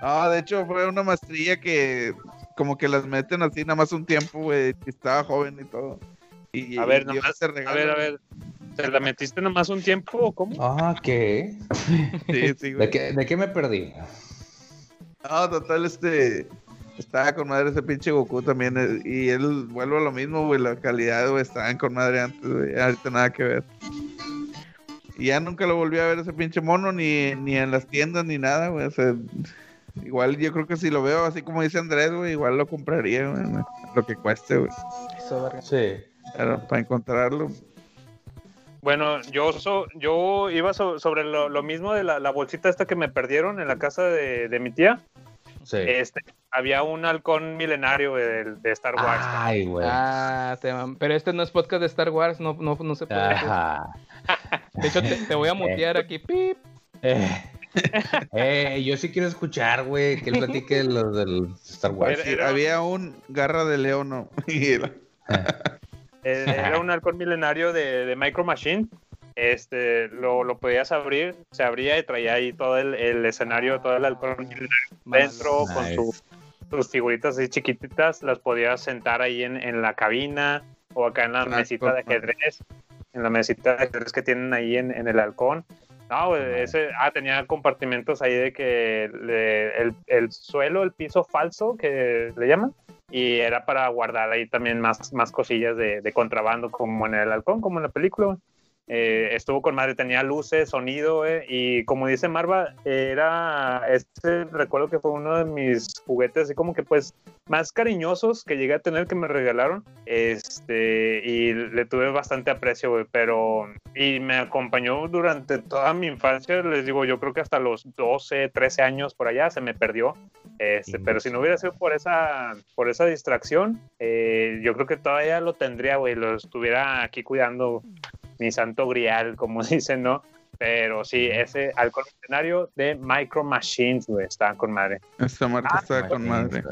S3: No, de hecho fue una maestría que como que las meten así nada más un tiempo, güey. y Estaba joven y todo. Y,
S1: a ver, nomás,
S3: ese
S1: a ver, a ver. ¿Te la metiste nomás un tiempo o cómo?
S4: Ah, ¿qué?
S3: Sí, sí, güey.
S4: ¿De qué, ¿De qué me perdí?
S3: No, total, este. Estaba con madre ese pinche Goku también. eh, Y él vuelve a lo mismo, güey. La calidad, güey, estaban con madre antes, güey. Ahorita nada que ver. Y ya nunca lo volví a ver ese pinche mono, ni, ni en las tiendas, ni nada, güey. O sea, igual yo creo que si lo veo así como dice Andrés, güey, igual lo compraría, güey. Lo que cueste, güey.
S4: Sí.
S3: Pero para encontrarlo.
S1: Bueno, yo so- yo iba so- sobre lo, lo mismo de la, la bolsita esta que me perdieron en la casa de, de mi tía.
S4: Sí.
S1: Este, había un halcón milenario de, de Star Wars.
S4: Ay, güey.
S2: Ah, pero este no es podcast de Star Wars, no, no, no se puede.
S4: Ajá.
S2: De hecho, te, te voy a mutear aquí. Pip.
S4: Eh, eh, yo sí quiero escuchar, güey, que él platique de los del Star Wars.
S1: Era-
S3: Sí,
S1: era-
S3: había un garra de león, ¿no? Era-
S1: Eh, Era un halcón milenario de, de Micro Machine. Este, lo, lo podías abrir, se abría y traía ahí todo el, el escenario, todo el halcón milenario dentro, con su- sus figuritas así chiquititas, las podías sentar ahí en, en la cabina o acá en la mesita de ajedrez, en la mesita de ajedrez que tienen ahí en, en el halcón. No, ese, ah, tenía compartimentos ahí de que le- el, el suelo, el piso falso que le llaman, y era para guardar ahí también más, más cosillas de, de contrabando, como en el halcón, como en la película. Eh, estuvo con madre, tenía luces, sonido, eh, y como dice Marva, era, este recuerdo que fue uno de mis juguetes, así como que pues más cariñosos que llegué a tener que me regalaron, este, y le tuve bastante aprecio, güey, pero, y me acompañó durante toda mi infancia, les digo, yo creo que hasta los 12, 13 años por allá se me perdió, Este, pero si no hubiera sido por esa, por esa distracción, eh, yo creo que todavía lo tendría, güey. Lo estuviera aquí cuidando mi santo grial, como dicen, ¿no? Pero sí, ese halcón escenario de Micro Machines, güey, está con madre.
S3: Esta marca
S1: Ah,
S3: está con madre.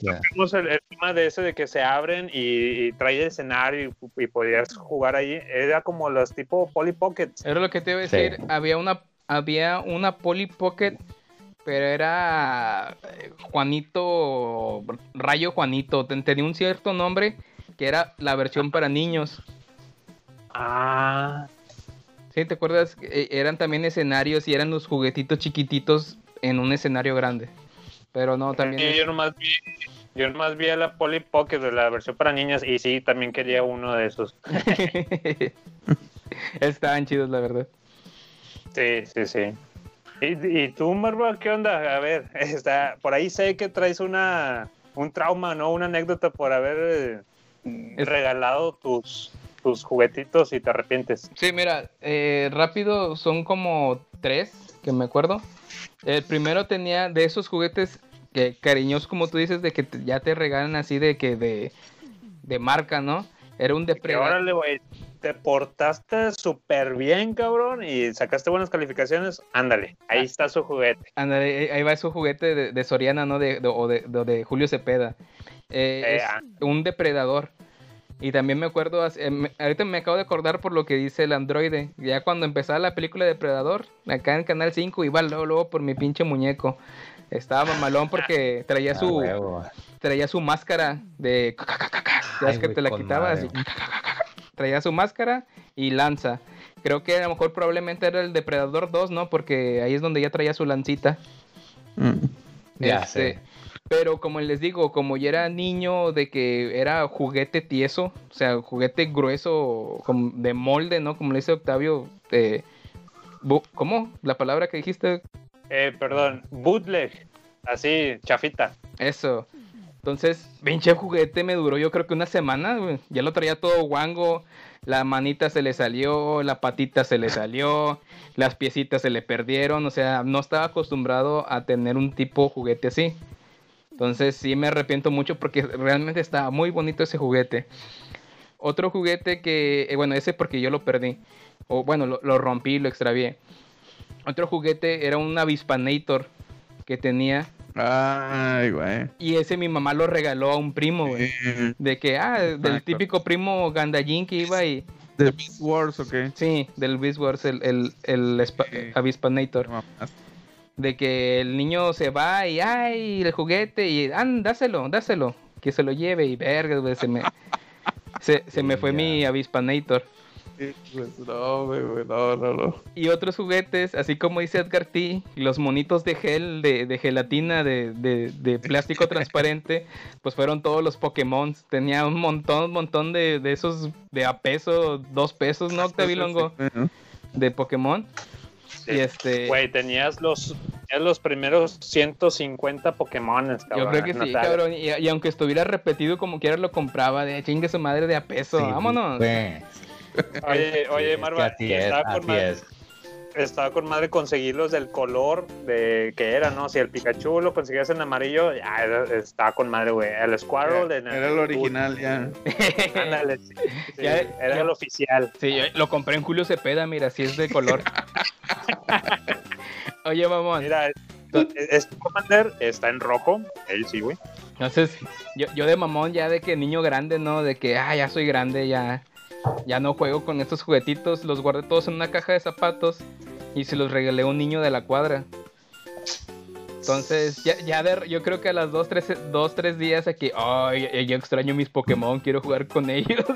S4: Ya.
S1: Tenemos el, el tema de ese de que se abren y, y trae el escenario y, y podías jugar ahí. Era como los tipo Polly Pockets.
S2: Era lo que te iba a
S4: Sí.
S2: decir. Había una, había una Polly Pocket, pero era eh, Juanito, Rayo Juanito. ten- Tenía un cierto nombre que era la versión para niños.
S1: Ah,
S2: ¿Sí? ¿Te acuerdas? Eh, eran también escenarios y eran los juguetitos chiquititos en un escenario grande. Pero no, también...
S1: Sí,
S2: es-
S1: yo nomás vi, yo nomás vi a la Polly Pocket de la versión para niñas y sí, también quería uno de esos.
S2: Estaban chidos, la verdad.
S1: Sí, sí, sí. ¿Y, y tú, Marva, qué onda? A ver, está, por ahí sé que traes una, un trauma, ¿no? Una anécdota por haber eh,
S2: Es-
S1: regalado tus, tus juguetitos y te arrepientes.
S2: Sí, mira, eh, rápido son como tres que me acuerdo. El primero tenía de esos juguetes que cariñosos, como tú dices, de que te- ya te regalan así de que de, de marca, ¿no? Era un depredador.
S1: órale, güey, te portaste súper bien, cabrón, y sacaste buenas calificaciones. Ándale, ahí está su juguete.
S2: Ándale, ahí- va su juguete de, de Soriana, ¿no? De, de- o de, de- de Julio Cepeda. Eh,
S1: Eh,
S2: es
S1: ah.
S2: un depredador. Y también me acuerdo, eh, ahorita me acabo de acordar por lo que dice el androide. Ya cuando empezaba la película de Depredador, acá en Canal 5, iba luego, luego por mi pinche muñeco. Estaba mamalón porque traía
S4: Ah,
S2: su,
S4: huevo.
S2: traía su máscara de... Ya es que te la quitabas. y Traía su máscara y lanza. Creo que a lo mejor probablemente era el Depredador 2, ¿no? Porque ahí es donde ya traía su lancita.
S3: Mm.
S4: Ya
S2: Este,
S4: sé.
S2: Pero como les digo, como ya era niño de que era juguete tieso, o sea, juguete grueso, de molde, ¿no? Como le dice Octavio, eh, ¿cómo? La palabra que dijiste,
S1: Eh, perdón, bootleg, así, chafita.
S2: eso. Entonces, pinche juguete me duró yo creo que una semana, güey. Ya lo traía todo guango, la manita se le salió, la patita se le salió, las piecitas se le perdieron, o sea, no estaba acostumbrado a tener un tipo juguete así. Entonces sí me arrepiento mucho porque realmente estaba muy bonito ese juguete. Otro juguete que, eh, bueno, ese porque yo lo perdí. O bueno, lo, lo rompí, lo extravié. Otro juguete era un avispanator que tenía.
S3: Ay, güey.
S2: Y ese mi mamá lo regaló a un primo, güey. De que, ah, del típico primo gandallín que iba y...
S3: ¿De Beast Wars o qué?
S2: Sí, del Beast Wars, el, el, el
S3: Sí.
S2: avispanator. De que el niño se va y ay, el juguete y dáselo, dáselo, que se lo lleve y verga, güey, se me se, se me fue mi avispanator.
S3: Pues no, güey, güey, no, no, no.
S2: Y otros juguetes, así como dice Edgar T, los monitos de gel, de, de gelatina, de, de, de plástico transparente, pues fueron todos los Pokémon. Tenía un montón, un montón de, de esos de a peso, dos pesos, ¿no, Octavilongo? De Pokémon. Y este...
S1: Güey, tenías los, tenías los primeros 150 Pokémon,
S2: Yo creo que sí, cabrón. Y, y aunque estuviera repetido como quiera, lo compraba de chingue su madre de a peso.
S4: Sí,
S2: Vámonos.
S4: güey.
S1: Oye, oye,
S4: es que
S1: Marva,
S4: así es,
S1: estaba con
S4: así
S1: madre,
S4: es.
S1: Estaba con madre conseguirlos del color de que era, ¿no? Si el Pikachu lo conseguías en amarillo, ya era- estaba con madre, güey. El Squirrel en
S3: Era el original ya.
S1: Ándale, sí, sí,
S2: Ya-
S1: era
S2: ya-
S1: el oficial.
S2: Sí, yo lo compré en Julio Cepeda, mira, si es de color. Oye, mamón.
S1: Mira, este Commander está en rojo, él sí, güey.
S2: Entonces, yo, yo de mamón ya de que niño grande, ¿no? De que, ah, ya soy grande, ya, ya no juego con estos juguetitos. Los guardé todos en una caja de zapatos y se los regalé a un niño de la cuadra. Entonces, ya, ya de- yo creo que a las dos, tres, dos, tres días aquí, ay, yo extraño mis Pokémon, quiero jugar con ellos.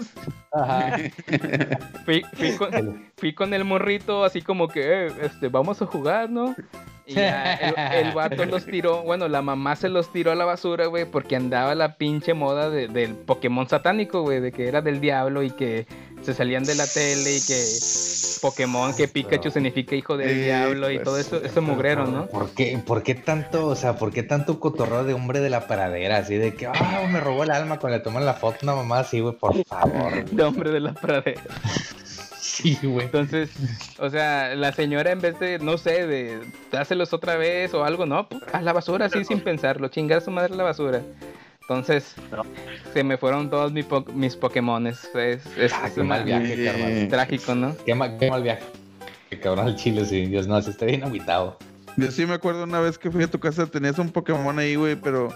S4: Ajá.
S2: Fui, fui con, fui con el morrito así como que, eh, este, vamos a jugar, ¿no? Y ya el, el vato los tiró, bueno, la mamá se los tiró a la basura, güey, porque andaba la pinche moda de- del Pokémon satánico, güey, de que era del diablo y que se salían de la tele y que Pokémon, que Pikachu significa hijo del diablo y
S3: pues,
S2: todo eso, ese mugrero, ¿no?
S4: ¿Por qué, ¿Por qué tanto, o sea, por qué tanto cotorreo de hombre de la paradera? Así de que, ah, me robó el alma cuando le toman la foto una mamá así, güey, por favor.
S2: De hombre de la pradera.
S4: Sí, güey.
S2: Entonces, o sea, la señora en vez de, no sé, de dárselos otra vez o algo, no, pues, a la basura así sin pensarlo, chingar a su madre a la basura. Entonces,
S1: No.
S2: se me fueron todos mis, po- mis Pokémones. Es, es,
S4: Ah,
S2: es una-
S4: mal viaje,
S2: trágico, ¿no?
S4: Qué, mal, qué mal viaje. Qué cabrón al chile, sí. Dios no, se está bien agüitado.
S3: Yo sí me acuerdo una vez que fui a tu casa, tenías un Pokémon ahí, güey, pero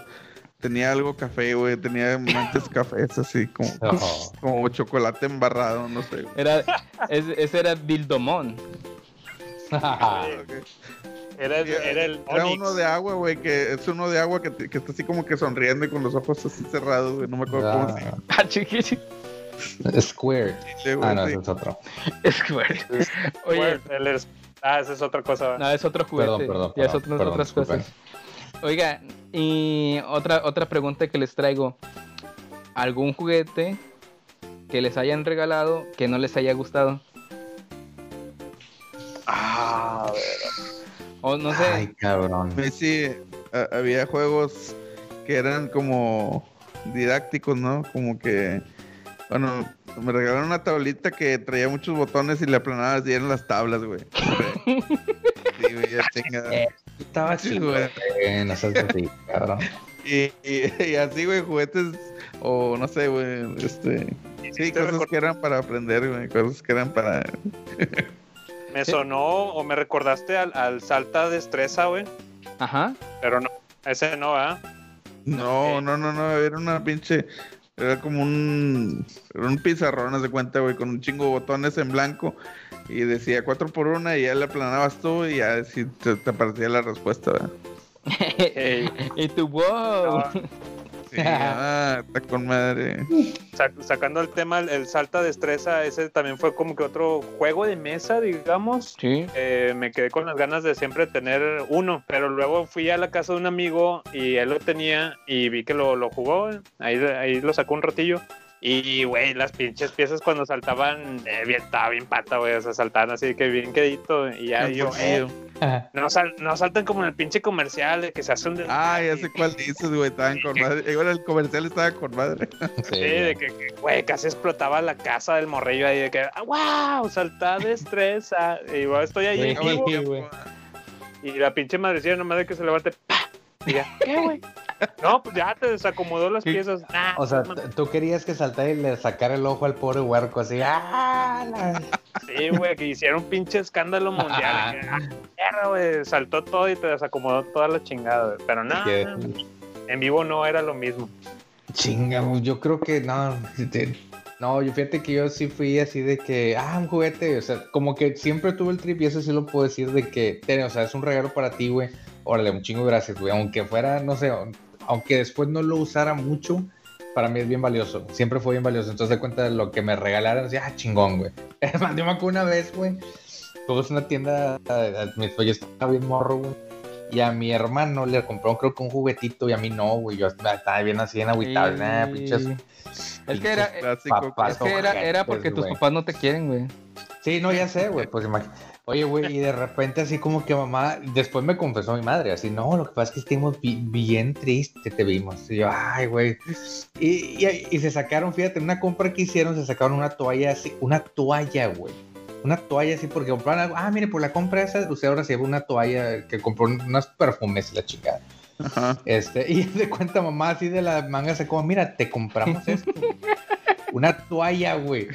S3: tenía algo café, güey, tenía manchas cafés así, como,
S4: Oh.
S3: como chocolate embarrado, no sé. güey.
S2: Era, es- ese era Bildomon.
S1: Era, el- era el
S3: Era uno de agua, güey, que es uno de agua que, que está así como que sonriendo y con los ojos así cerrados, güey, no me acuerdo cómo se llama.
S2: Ah, chiqui-
S4: Square.
S3: Sí, güey,
S4: Ah, no,
S3: sí.
S4: ese es otro.
S2: Square. Oye,
S1: es- Ah, esa es otra cosa.
S2: no, es otro juguete.
S4: Perdón, perdón,
S2: ya es
S4: perdón,
S2: otras
S4: perdón,
S2: otras
S4: disculpen.
S2: cosas. Oiga, y otra, otra pregunta que les traigo. ¿Algún juguete que les hayan regalado que no les haya gustado?
S1: Ah, a ver.
S2: O no sé.
S4: Ay, cabrón.
S3: Sí, sí, había juegos que eran como didácticos, ¿no? Como que, bueno, me regalaron una tablita que traía muchos botones y le aplanabas y eran las tablas, güey. Sí, güey, ya chingada.
S4: Eh, Estaba
S3: Sí,
S4: chido. No seas así, cabrón.
S3: Y, y- y así, güey, juguetes, o no sé, güey, este... Sí,
S1: Te
S3: cosas que eran para aprender, güey, cosas que eran para...
S1: Me sonó o me recordaste al, al Salta Destreza, güey.
S2: Ajá.
S1: Pero no, ese no, ¿ah?
S3: No, no, no, no, era una pinche... Era como un... Un pizarrón, haz de cuenta, güey, con un chingo de botones en blanco. Y decía cuatro por una y ya le aplanabas tú y ya si te, te aparecía la respuesta, ¿verdad?
S2: y tu wow.
S3: Sí, ah, está con madre.
S1: Sa- sacando el tema, el, el Salta Destreza, ese también fue como que otro juego de mesa, digamos.
S2: Sí.
S1: Eh, me quedé con las ganas de siempre tener uno, pero luego fui a la casa de un amigo y él lo tenía y vi que lo, lo jugó, ahí, ahí lo sacó un ratillo. Y, güey, las pinches piezas cuando saltaban, eh, bien, estaba bien pata, güey, o sea, saltaban así que bien quedito. Y ya yo, eh, no, sal- no saltan como en el pinche comercial de que se hace un
S3: Ah, ya sé cuál dices, güey, estaban con madre. Igual el comercial estaba con madre.
S4: Sí,
S1: Sí, de que, que, güey, casi explotaba la casa del morrillo ahí de que, ah, wow, salta destreza. Y yo estoy ahí
S4: güey.
S1: y la pinche madrecilla nomás de que se levante, ¡pa! Y ya, ¿qué, güey? No, pues ya te desacomodó las piezas. Nah,
S4: O sea, tú querías que saltara y le sacara el ojo al pobre huerco así. ¡Ah! la-
S1: Sí, güey, que hicieron un pinche escándalo mundial. que, ah, mierda, güey, saltó todo y te desacomodó toda la chingada, güey. Pero nada, en vivo no era lo mismo.
S4: Chinga, yo creo que no. No, yo fíjate que yo sí fui así de que, ah, un juguete, o sea, como que siempre tuve el trip y eso sí lo puedo decir de que, ten, o sea, es un regalo para ti, güey. Órale, un chingo de gracias, güey. Aunque fuera, no sé, aunque después no lo usara mucho, para mí es bien valioso. Siempre fue bien valioso. Entonces, de cuenta de lo que me regalaron, así, ah, chingón, güey. Me acuerdo una vez, güey, a una tienda, eh, mi- yo estaba bien morro, güey. Y a mi hermano le compró, creo que un juguetito, y a mí no, güey. Yo estaba bien así, en agüitado,
S2: Sí.
S4: nah, pinches
S2: Es que era,
S3: Clásico.
S4: papás
S2: es que era, era porque tus
S4: güey.
S2: papás no te quieren, güey.
S4: Sí, no, ya sé, güey. Pues imagi- Oye, güey, y de repente así como que mamá, después me confesó mi madre, así, no, lo que pasa es que estuvimos bi- bien tristes, te vimos. Y yo, ay, güey. Y, y, y se sacaron, fíjate, una compra que hicieron, se sacaron una toalla así, una toalla, güey. Una toalla así, porque compraron algo, ah, mire, por la compra esa, usted ahora se lleva una toalla que compró unos perfumes la.
S3: Ajá.
S4: Este, y de cuenta mamá así de la manga se como, mira, te compramos esto. Una toalla, güey.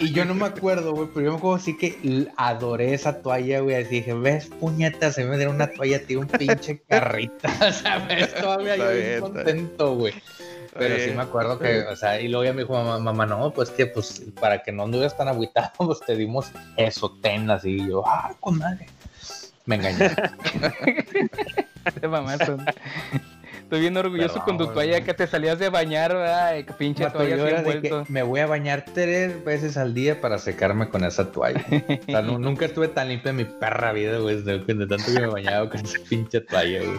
S4: Y yo no me acuerdo, güey, pero yo me acuerdo así que adoré esa toalla, güey. Así dije, ves, puñetas, se me dieron una toalla, tío, un pinche carrita. O sea, ves, todavía yo bien contento, güey. Pero sí me acuerdo que, o sea, y luego ya me dijo mamá, mamá, no, pues que, pues, para que no anduves tan agüitado, pues te dimos eso, ten, así. Y yo, ah, con madre. Me engañé.
S2: Te mamaste. Estoy bien orgulloso con tu toalla que te salías de bañar, ¿verdad? Que pinche
S4: Vato,
S2: toalla
S4: yo que me voy a bañar tres veces al día para secarme con esa toalla. O sea, nu- nunca estuve tan limpia en mi perra vida, güey, de, tanto que me bañaba con esa pinche toalla, güey.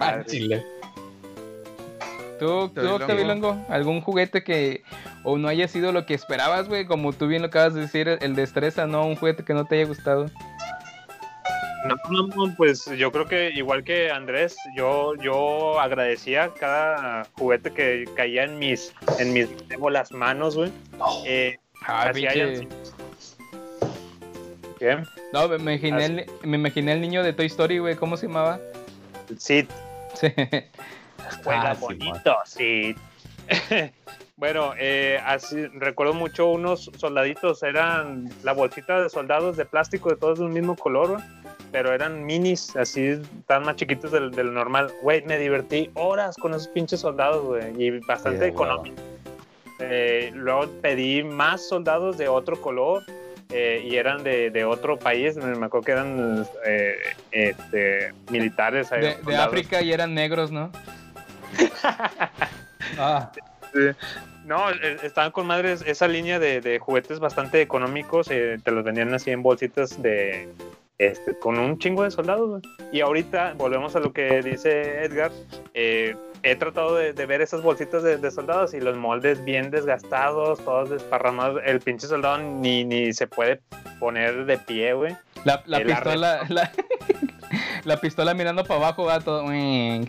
S4: Ah. Chile.
S2: ¿Tú, tú.
S3: Octavilongo,
S2: algún juguete que o no haya sido lo que esperabas, güey? Como tú bien lo acabas de decir, el destreza, ¿no? Un juguete que no te haya gustado.
S1: No, no, no, pues yo creo que igual que Andrés, yo, yo agradecía cada juguete que caía en mis, en mis las manos, güey. Eh,
S2: Ah,
S1: hayan
S2: pinche.
S1: ¿Qué?
S2: No, me imaginé, el, me imaginé el niño de Toy Story, güey. ¿Cómo se llamaba?
S1: Sí,
S2: Sí.
S1: juega
S4: Ah,
S1: bonito, sí. bueno, eh, así recuerdo mucho unos soldaditos, eran la bolsita de soldados de plástico de todos de un mismo color, güey, pero eran minis, así tan más chiquitos del, del normal. Güey, me divertí horas con esos pinches soldados, güey, y bastante
S4: Sí,
S1: económico. Eh, luego pedí más soldados de otro color. eh, y eran de, de otro país, me acuerdo que eran eh, este, militares.
S2: De. África y eran negros, ¿no?
S4: Ah,
S1: No, estaban con madres esa línea de, de juguetes bastante económicos, eh, te los vendían así en bolsitas de este, con un chingo de soldados. Y ahorita volvemos a lo que dice Edgar. eh, he tratado de, de ver esas bolsitas de, de soldados y los moldes bien desgastados, todos desparramados. El pinche soldado ni, ni se puede poner de pie, güey.
S2: La, la pistola, la, la pistola mirando para abajo, va todo.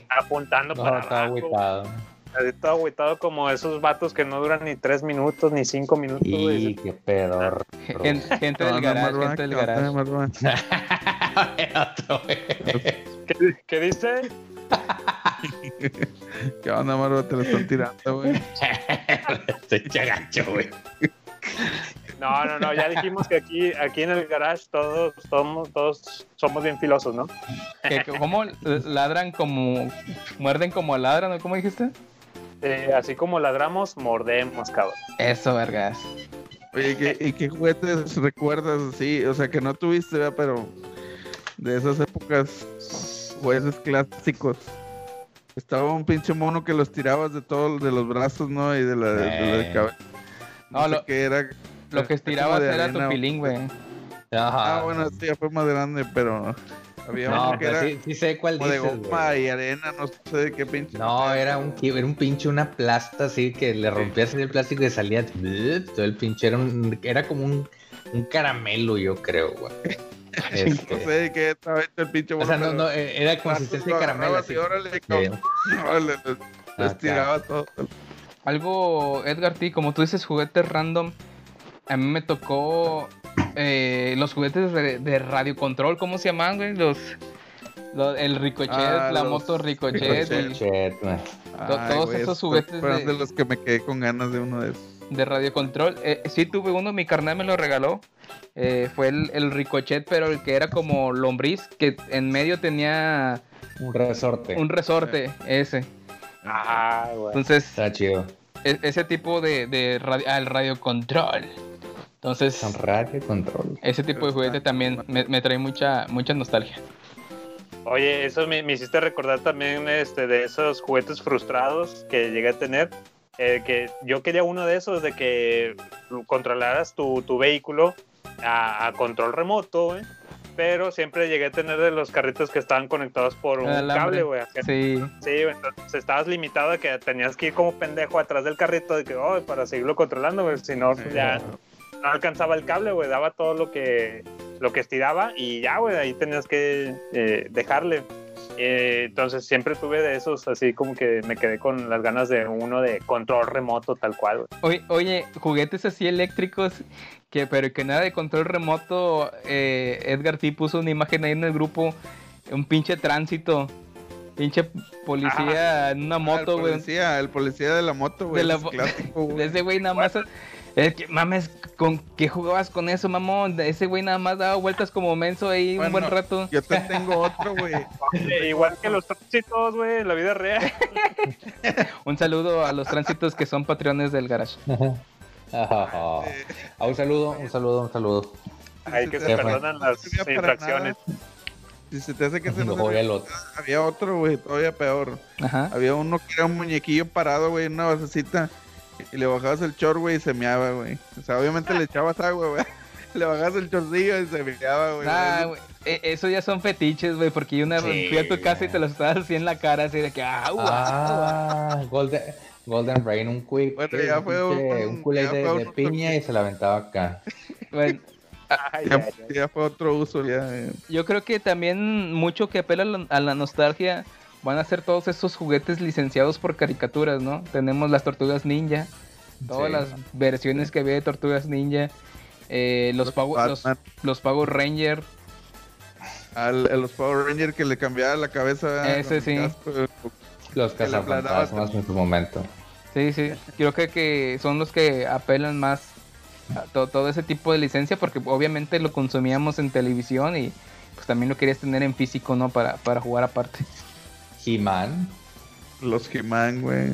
S1: Apuntando
S4: no,
S1: para
S4: está
S1: abajo. Todo agüitado como esos vatos que no duran ni tres minutos ni cinco minutos.
S4: Y qué pedo.
S2: Gen- Gente del garage, gente del
S4: güey.
S1: ¿Qué, qué dice?
S3: ¿Qué onda, Marva? Te lo están tirando, güey.
S4: Estoy chagacho, güey.
S1: No, no, no, ya dijimos que aquí, aquí en el garage todos, todos, todos somos bien filosos, ¿no?
S2: ¿Cómo ladran como. muerden como ladran, ¿no? ¿Cómo dijiste?
S1: Eh, así como ladramos, mordemos, cabrón.
S2: Eso, vergas.
S3: Oye, ¿y qué, y qué juguetes recuerdas así? O sea, que no tuviste, ¿verdad? Pero de esas épocas, juguetes clásicos. Estaba un pinche mono que los tirabas de todos, de los brazos, ¿no? Y de la, de, de la
S4: Eh.
S3: cabeza. No,
S2: No,
S3: sé
S2: lo-
S3: qué era.
S2: Lo que estirabas era
S3: arena,
S2: tu pilín, güey.
S4: Ajá.
S3: Ah, bueno, sí, ya fue más grande, pero había
S4: No,
S3: uno que
S4: pero
S3: era
S4: sí, sí sé cuál
S3: como de
S4: dices,
S3: goma y arena, no sé de qué pinche.
S4: No, era un, era un pinche, una plasta así que le rompías el plástico y salía todo el pinche. Era, un- era como un, un caramelo, yo creo, güey. Este,
S3: No sé de qué estaba hecho el pinche
S4: o sea, no, no, eh, era consistencia de caramelo. Así.
S3: órale,
S4: Sí.
S3: Órale, les- les
S4: Acá.
S3: tiraba todo.
S2: Algo, Edgar T, como tú dices, juguetes random. A mí me tocó eh, los juguetes de, de radio control, ¿cómo se llaman, güey? Los, los- el Ricochet,
S3: Ah,
S2: la
S3: los
S2: moto Ricochet.
S3: Ricochet.
S2: y
S3: Ay,
S2: todos
S3: güey,
S2: esos juguetes
S3: fueron
S2: de-
S3: de los que me quedé con ganas de uno de esos.
S2: de radio control. Eh, sí tuve uno, mi carnal me lo regaló. Eh, fue el, el Ricochet, pero el que era como lombriz, que en medio tenía
S4: Un resorte.
S2: un resorte, ese.
S1: Ah, güey.
S2: Entonces,
S4: Está chido.
S2: e- ese tipo de, de radio, al radio control. Entonces,
S4: Son radio control.
S2: ese tipo de juguete también me, me trae mucha, mucha nostalgia.
S1: Oye, eso me, me hiciste recordar también este, de esos juguetes frustrados que llegué a tener. eh, que yo quería uno de esos, de que controlaras tu, tu vehículo a, a control remoto, güey. Pero siempre llegué a tener de los carritos que estaban conectados por un
S2: Alambre.
S1: cable, güey.
S2: Sí,
S1: Sí, entonces estabas limitado a que tenías que ir como pendejo atrás del carrito de que, oh, para seguirlo controlando, güey. Si no, pues ya no alcanzaba el cable, güey. Daba todo lo que, lo que estiraba y ya, güey, ahí tenías que eh, dejarle. Eh, entonces siempre tuve de esos, así como que me quedé con las ganas de uno de control remoto, tal cual, güey.
S2: Oye, oye, juguetes así eléctricos, que pero que nada de control remoto. eh, Edgar T puso una imagen ahí en el grupo, un pinche tránsito, pinche policía en una
S3: Ah,
S2: moto,
S3: el
S2: güey.
S3: policía, el policía de la moto, güey.
S2: De la
S3: es
S2: mo-
S3: clásico, güey.
S2: De ese güey nada más. Es que, mames, ¿con qué jugabas con eso, mamón? Ese güey nada más daba vueltas como menso ahí un buen rato.
S3: Yo te tengo otro, güey.
S1: Igual que los tránsitos, güey, en la vida real.
S2: Un saludo a los tránsitos que son patrones del garage.
S4: Ah, un saludo, un saludo, un saludo.
S1: Ahí que se perdonan las infracciones.
S3: Si se te hace que se
S4: No
S3: nos. Había otro, güey, todavía peor.
S2: Ajá.
S3: Había uno que era un muñequillo parado, güey, en una basecita. Y le bajabas el chor, güey, y se meaba, güey. O sea, obviamente le echabas agua, güey. Le bajabas el chorcillo y se meaba, güey.
S2: Ah, güey, e- eso ya son fetiches, güey, porque yo una
S4: Sí,
S2: fui a tu casa y te los estabas así en la cara, así de que, ah, guau, guau".
S4: Ah, Golden, Golden Rain, un quick.
S3: Bueno, ya fue un-
S4: un, culé
S3: ya
S4: de, piña y se la aventaba acá.
S2: Bueno,
S1: Ay,
S3: Ya,
S1: ay, ay.
S3: ya fue otro uso, ya. eh.
S2: yo creo que también mucho que apela a la, a la nostalgia van a ser todos esos juguetes licenciados por caricaturas, ¿no? Tenemos las tortugas ninja, todas
S4: Sí.
S2: las versiones que había de tortugas ninja. Eh, los, Power, los, los Power Ranger.
S3: Al, a los Power Rangers que le cambiaba la cabeza.
S2: Ese sí.
S3: casco.
S4: Los cazafantasmas en su momento.
S2: Sí, sí. Creo que, que son los que apelan más a to- todo ese tipo de licencia porque obviamente lo consumíamos en televisión y pues también lo querías tener en físico, ¿no? Para, para jugar aparte.
S4: He-Man.
S3: Los He-Man, güey.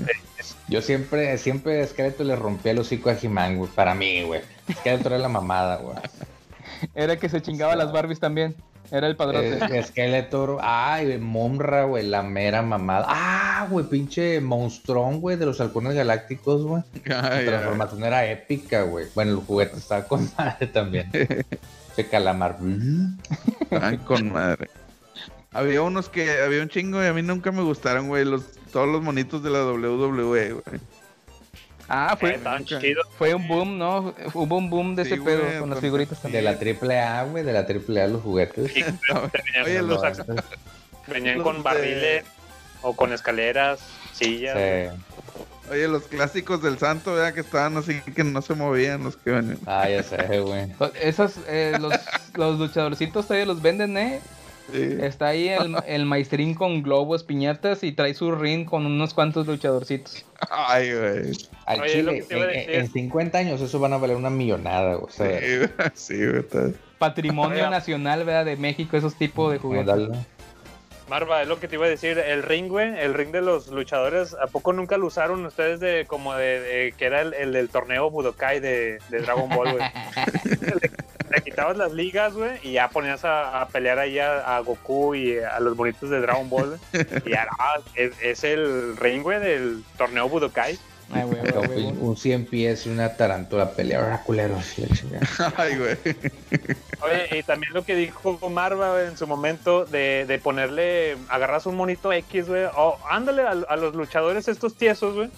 S4: Yo siempre, siempre Skeletor le rompía el hocico a He-Man, güey. Para mí, güey. Skeletor era la mamada, güey.
S2: Era el que se chingaba las Barbies también. Era el padrote.
S4: Eh, Skeletor, ay, Momra, güey, la mera mamada. Ah, güey, pinche monstrón, güey, de los halcones galácticos, güey. La
S3: ay.
S4: transformación era épica, güey. Bueno, el juguete estaba con madre también. De calamar.
S3: Ay, con madre. Había unos que, había un chingo y a mí nunca me gustaron, güey, los, todos los monitos de la WWE, güey.
S2: Ah,
S1: Eh,
S2: fue,
S1: estaban chidos.
S2: fue un boom, ¿no? Hubo un boom de
S3: Sí,
S2: ese pedo con las figuritas
S4: De
S2: también.
S4: la triple A, güey, de la triple A los juguetes.
S1: Sí, venían,
S3: Oye, los,
S1: los- venían
S3: los
S1: con
S3: de-
S1: barriles o con escaleras, sillas.
S4: Sí.
S3: oye, los clásicos del santo, ¿verdad? Que estaban así, que no se movían los que venían.
S4: Ah, ya sé, güey.
S2: Esas, eh, los, los luchadorcitos todavía los venden, ¿eh?
S3: Sí.
S2: Está ahí el, el maestrín con globos, piñatas y trae su ring con unos cuantos luchadorcitos.
S3: Ay, güey.
S4: Al
S1: Oye,
S4: chile, en, en 50 años eso van a valer una millonada, güey. O sea,
S3: Sí, güey, sí, güey. está-
S2: Patrimonio nacional, ¿verdad? De México, esos tipos de juguetes.
S1: Marva, es lo que te iba a decir, el ring, güey, el ring de los luchadores, ¿a poco nunca lo usaron ustedes de como de, de- que era el, el del torneo Budokai de, de Dragon Ball, güey? quitabas las ligas, güey, y ya ponías a, a pelear ahí a, a Goku y a los bonitos de Dragon Ball. Y ya, ah, es, es el ring, güey, del torneo Budokai.
S2: Ay, güey,
S4: Acá
S2: güey,
S4: Un,
S2: güey.
S4: un 100 pies y una tarántula pelea. Ahora, culeros.
S3: Ay, güey.
S1: Oye, y también lo que dijo Marva en su momento de, de ponerle, agarras un monito X, güey, o ándale a, a los luchadores estos tiesos, güey,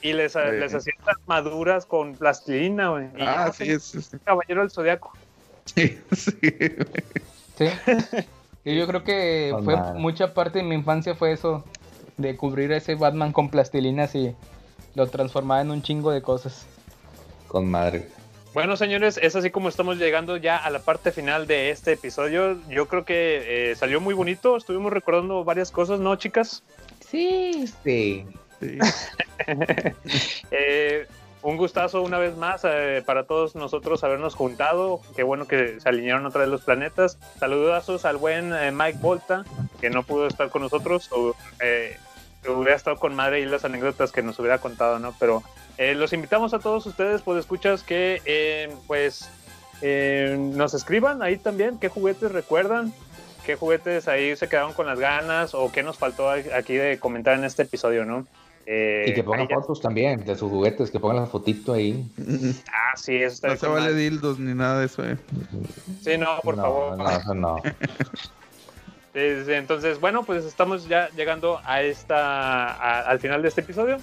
S1: y les,
S3: Sí.
S1: les hacían armaduras con plastilina, güey.
S3: Ah, sí, es, es-
S1: Caballero del Zodiaco.
S3: sí, sí.
S2: Sí. Y yo creo que fue
S4: madre.
S2: mucha parte de mi infancia fue eso, de cubrir a ese Batman con plastilinas y lo transformaba en un chingo de cosas.
S4: Con madre.
S1: Bueno, señores, es así como estamos llegando ya a la parte final de este episodio. Yo creo que eh, salió muy bonito, estuvimos recordando varias cosas, ¿no, chicas?
S2: Sí.
S4: Sí.
S3: Sí.
S1: Eh, un gustazo una vez más eh, para todos nosotros habernos juntado. Qué bueno que se alinearon otra vez los planetas. Saludazos al buen eh, Mike Volta, que no pudo estar con nosotros. O, eh, hubiera estado con madre y las anécdotas que nos hubiera contado, ¿no? Pero eh, los invitamos a todos ustedes, pues escuchas que pues nos escriban ahí también qué juguetes recuerdan, qué juguetes ahí se quedaron con las ganas o qué nos faltó aquí de comentar en este episodio, ¿no? Eh,
S4: Y que pongan
S1: ahí ya-
S4: fotos también de sus juguetes, que pongan la fotito ahí.
S1: Ah, sí, eso está
S3: No
S1: bien
S3: se vale dildos ni nada de eso, eh.
S1: Sí, no, por
S4: no,
S1: favor.
S4: No, eso no.
S1: Entonces, bueno, pues estamos ya llegando a esta, a- al final de este episodio.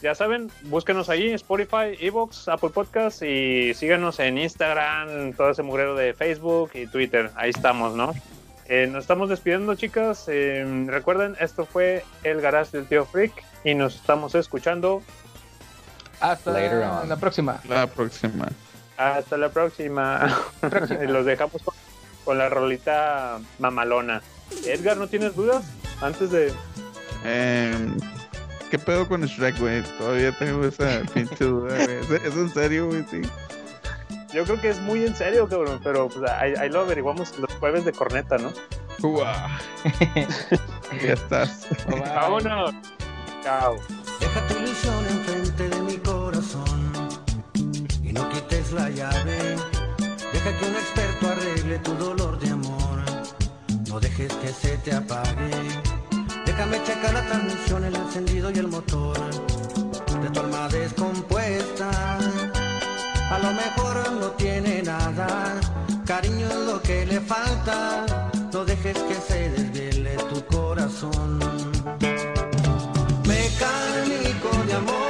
S1: Ya saben, búsquenos ahí, Spotify, Evox, Apple Podcasts y síganos en Instagram, todo ese mugrero de Facebook y Twitter. Ahí estamos, ¿no? Eh, nos estamos despidiendo, chicas. Eh, recuerden, esto fue el garage del tío Freak y nos estamos escuchando.
S2: Hasta
S4: Later on.
S2: la próxima.
S3: La próxima.
S1: Hasta la próxima. y los dejamos con, con la rolita mamalona. Edgar, ¿no tienes dudas? Antes de.
S3: Em, ¿Qué pedo con Shrek, güey? Todavía tengo esa pinche duda, güey. ¿Es, es en serio, güey? Sí.
S1: Yo creo que es muy en serio, cabrón, pero pues, ahí, ahí lo averiguamos los jueves de corneta, ¿no?
S3: Guau. ya estás.
S2: Bye.
S1: Vámonos. Chao.
S7: Deja tu ilusión enfrente de mi corazón y no quites la llave. Deja que un experto arregle tu dolor de amor. No dejes que se te apague. Déjame checar la transmisión, el encendido y el motor de tu alma descompuesta a lo mejor no tiene nada, cariño es lo que le falta, no dejes que se desviele tu corazón. Mecánico de amor.